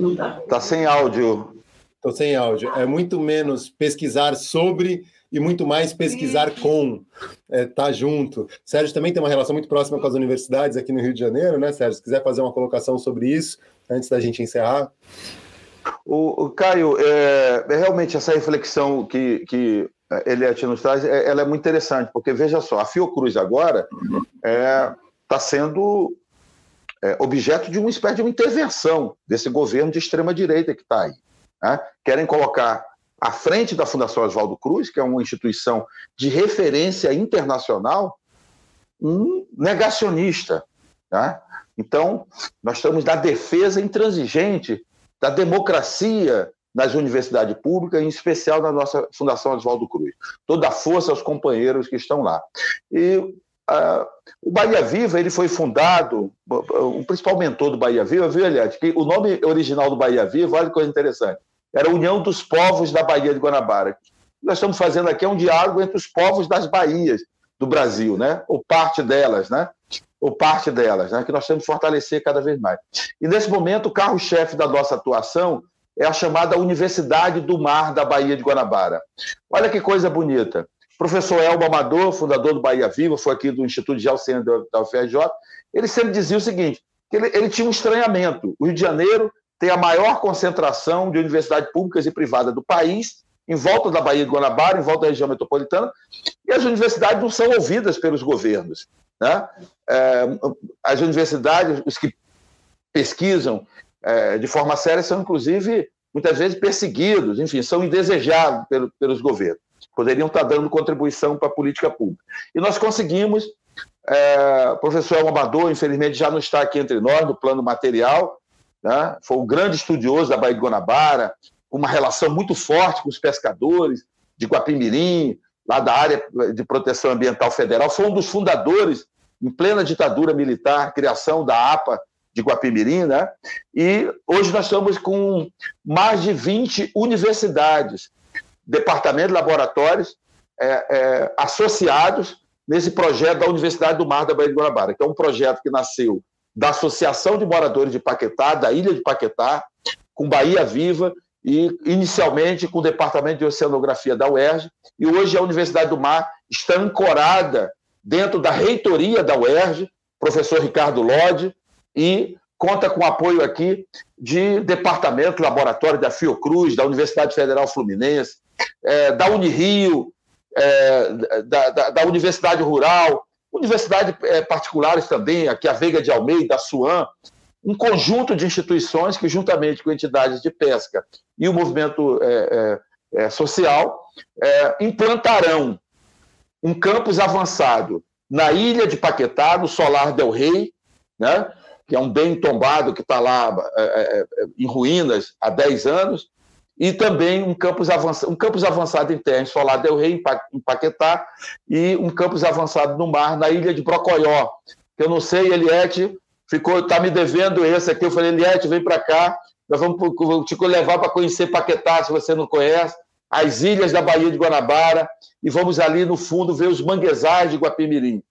Não dá. Tá sem áudio. Estou sem áudio. É muito menos pesquisar sobre e muito mais pesquisar com, é, tá junto. Sérgio também tem uma relação muito próxima com as universidades aqui no Rio de Janeiro, né, Sérgio? Se quiser fazer uma colocação sobre isso, antes da gente encerrar. O, o Caio, é, é, realmente essa reflexão que, que Eliette nos traz, é, ela é muito interessante, porque veja só, a Fiocruz agora está é, tá sendo é, objeto de uma espécie de uma intervenção desse governo de extrema-direita que está aí. Né? Querem colocar à frente da Fundação Oswaldo Cruz, que é uma instituição de referência internacional, um negacionista. Tá? Então, nós estamos na defesa intransigente da democracia nas universidades públicas, em especial na nossa Fundação Oswaldo Cruz. Toda a força aos companheiros que estão lá. E o Bahia Viva ele foi fundado, o principal mentor do Bahia Viva, viu, Eliade, que o nome original do Bahia Viva, olha que coisa interessante, era União dos Povos da Baía de Guanabara. Nós estamos fazendo aqui é um diálogo entre os povos das Bahias do Brasil, né? ou parte delas, né? ou parte delas, né? que nós temos que fortalecer cada vez mais. E nesse momento, o carro-chefe da nossa atuação é a chamada Universidade do Mar da Baía de Guanabara. Olha que coisa bonita. Professor Elba Amador, fundador do Bahia Viva, foi aqui do Instituto de Alcântara da UFRJ, ele sempre dizia o seguinte, que ele, ele tinha um estranhamento. O Rio de Janeiro tem a maior concentração de universidades públicas e privadas do país, em volta da Baía de Guanabara, em volta da região metropolitana, e as universidades não são ouvidas pelos governos. Né? É, as universidades, os que pesquisam é, de forma séria, são, inclusive, muitas vezes perseguidos, enfim, são indesejados pelo, pelos governos. Poderiam estar dando contribuição para a política pública. E nós conseguimos É, o professor Amador, infelizmente, já não está aqui entre nós no plano material. Né? Foi um grande estudioso da Baía de Guanabara, com uma relação muito forte com os pescadores de Guapimirim, lá da área de proteção ambiental federal. Foi um dos fundadores, em plena ditadura militar, criação da APA de Guapimirim, né? E hoje nós estamos com mais de 20 universidades, departamentos, laboratórios é, é, associados nesse projeto da Universidade do Mar da Baía de Guanabara, que é um projeto que nasceu da Associação de Moradores de Paquetá, da Ilha de Paquetá, com Bahia Viva e inicialmente com o Departamento de Oceanografia da UERJ, e hoje a Universidade do Mar está ancorada dentro da reitoria da UERJ, professor Ricardo Lodi, e conta com apoio aqui de departamento, laboratório da Fiocruz, da Universidade Federal Fluminense, é, da Unirio, é, da, da, da, Universidade Rural, universidades é, particulares também, aqui a Veiga de Almeida, a SUAM, um conjunto de instituições que, juntamente com entidades de pesca e o movimento é, é, é social, é, implantarão um campus avançado na ilha de Paquetá, no Solar del Rei, né, que é um bem tombado que está lá é, em ruínas há 10 anos, e também um campus avançado, um campus avançado em Solar del Rei, em Paquetá, e um campus avançado no mar, na ilha de Brocoió, que eu não sei, Eliette, ficou, tá me devendo esse aqui, eu falei, Eliette, vem para cá, nós vamos te levar para conhecer Paquetá, se você não conhece, as ilhas da Baía de Guanabara, e vamos ali no fundo ver os manguezais de Guapimirim.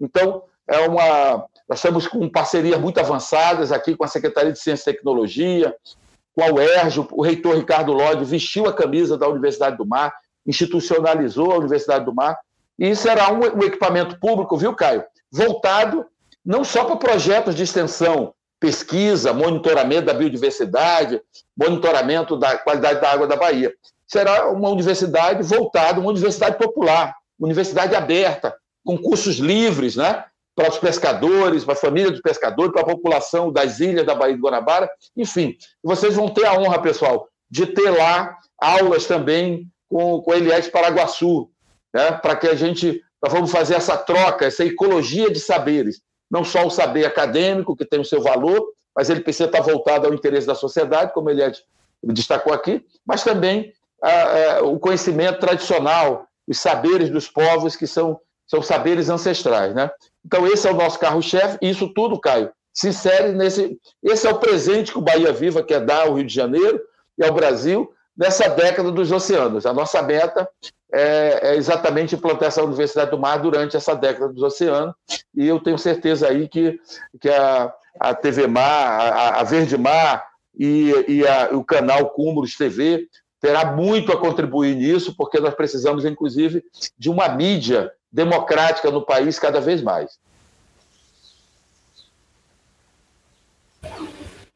Então, é uma, nós estamos com parcerias muito avançadas aqui com a Secretaria de Ciência e Tecnologia, com a UERJ, o reitor Ricardo Lodi vestiu a camisa da Universidade do Mar, institucionalizou a Universidade do Mar, e será um, um equipamento público, viu, Caio? Voltado não só para projetos de extensão, pesquisa, monitoramento da biodiversidade, monitoramento da qualidade da água da Bahia. Será uma universidade voltada, uma universidade popular, universidade aberta, com cursos livres, né? Para os pescadores, para a família dos pescadores, para a população das ilhas da Baía de Guanabara, enfim. Vocês vão ter a honra, pessoal, de ter lá aulas também com, com Elias Paraguaçu, né? para que a gente nós vamos fazer essa troca, essa ecologia de saberes. Não só o saber acadêmico, que tem o seu valor, mas ele precisa estar voltado ao interesse da sociedade, como ele destacou aqui, mas também o conhecimento tradicional, os saberes dos povos que são, são saberes ancestrais. Né? Então, esse é o nosso carro-chefe, e isso tudo, Caio, se insere nesse. Esse é o presente que o Bahia Viva quer dar ao Rio de Janeiro e ao Brasil nessa década dos oceanos. A nossa meta é, é exatamente implantar essa Universidade do Mar durante essa década dos oceanos, e eu tenho certeza aí que, que a, a TV Mar, a, a Verde Mar e, e a, o canal Cúmulos TV terá muito a contribuir nisso, porque nós precisamos, inclusive, de uma mídia democrática no país cada vez mais.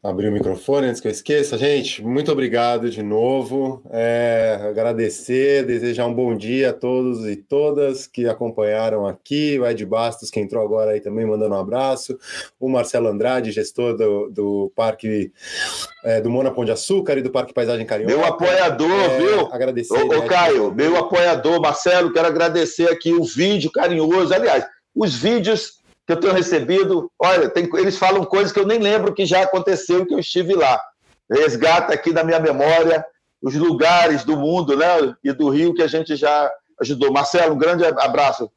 Abrir o microfone antes que eu esqueça. Gente, muito obrigado de novo. É, agradecer, desejar um bom dia a todos e todas que acompanharam aqui. O Ed Bastos, que entrou agora aí também, mandando um abraço. O Marcelo Andrade, gestor do, do Parque é, do Mona Pão de Açúcar e do Parque Paisagem Carioca. Meu apoiador, é, viu? Agradecer. Ô, ô Caio, meu apoiador, Marcelo, quero agradecer aqui o vídeo carinhoso. Aliás, os vídeos que eu tenho recebido, olha, tem, eles falam coisas que eu nem lembro que já aconteceu, que eu estive lá. Resgata aqui na minha memória os lugares do mundo né, e do Rio que a gente já ajudou. Marcelo, um grande abraço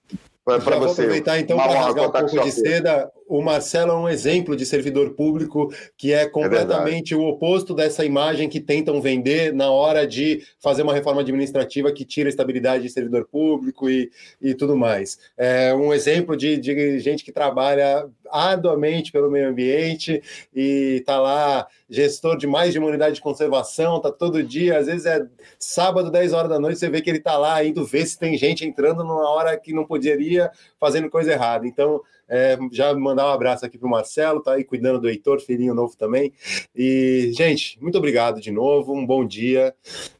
para você. Vou aproveitar então para rasgar um pouco de seda. O Marcelo é um exemplo de servidor público que é completamente é o oposto dessa imagem que tentam vender na hora de fazer uma reforma administrativa que tira a estabilidade de servidor público e, e tudo mais. É um exemplo de, de gente que trabalha arduamente pelo meio ambiente e está lá gestor de mais de uma unidade de conservação, tá todo dia, às vezes é sábado, 10 horas da noite, você vê que ele está lá indo ver se tem gente entrando numa hora que não poderia, fazendo coisa errada. Então, é, já mandar um abraço aqui para o Marcelo, tá aí cuidando do Heitor, filhinho novo também. E, gente, muito obrigado de novo, um bom dia.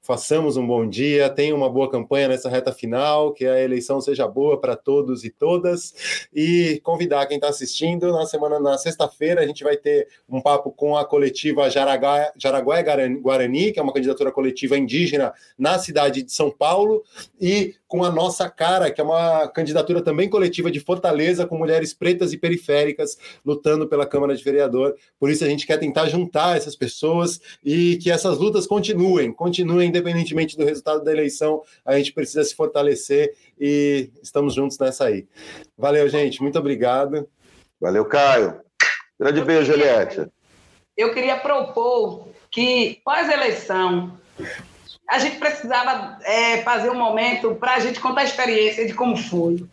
Façamos um bom dia, tenha uma boa campanha nessa reta final, que a eleição seja boa para todos e todas. E convidar quem está assistindo na semana, na sexta-feira, a gente vai ter um papo com a coletiva Jaraguá, Jaraguá Guarani, que é uma candidatura coletiva indígena na cidade de São Paulo, e com a nossa cara, que é uma candidatura também coletiva de Fortaleza, com mulheres pretas e periféricas lutando pela Câmara de Vereador. Por isso a gente quer tentar juntar essas pessoas e que essas lutas continuem, continuem independentemente do resultado da eleição. A gente precisa se fortalecer e estamos juntos nessa aí. Valeu, gente. Muito obrigado. Valeu, Caio. Grande eu beijo, queria, Eliette. Eu queria propor que, pós-eleição, a gente precisava é, fazer um momento para a gente contar a experiência de como foi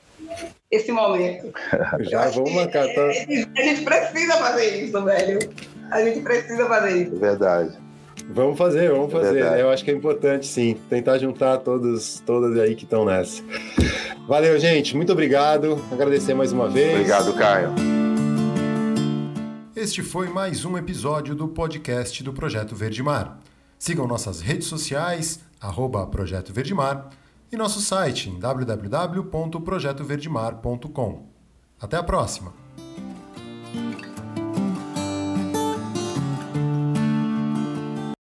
esse momento. Já vou marcar, tá? A gente precisa fazer isso, velho. A gente precisa fazer isso. Verdade. Vamos fazer, vamos é fazer. Eu acho que é importante, sim, tentar juntar todos, todas aí que estão nessa. Valeu, gente. Muito obrigado. Agradecer mais uma vez. Obrigado, Caio. Este foi mais um episódio do podcast do Projeto Verde Mar. Sigam nossas redes sociais, arroba Projeto Verdemar, e nosso site em www.projetoverdemar.com. Até a próxima!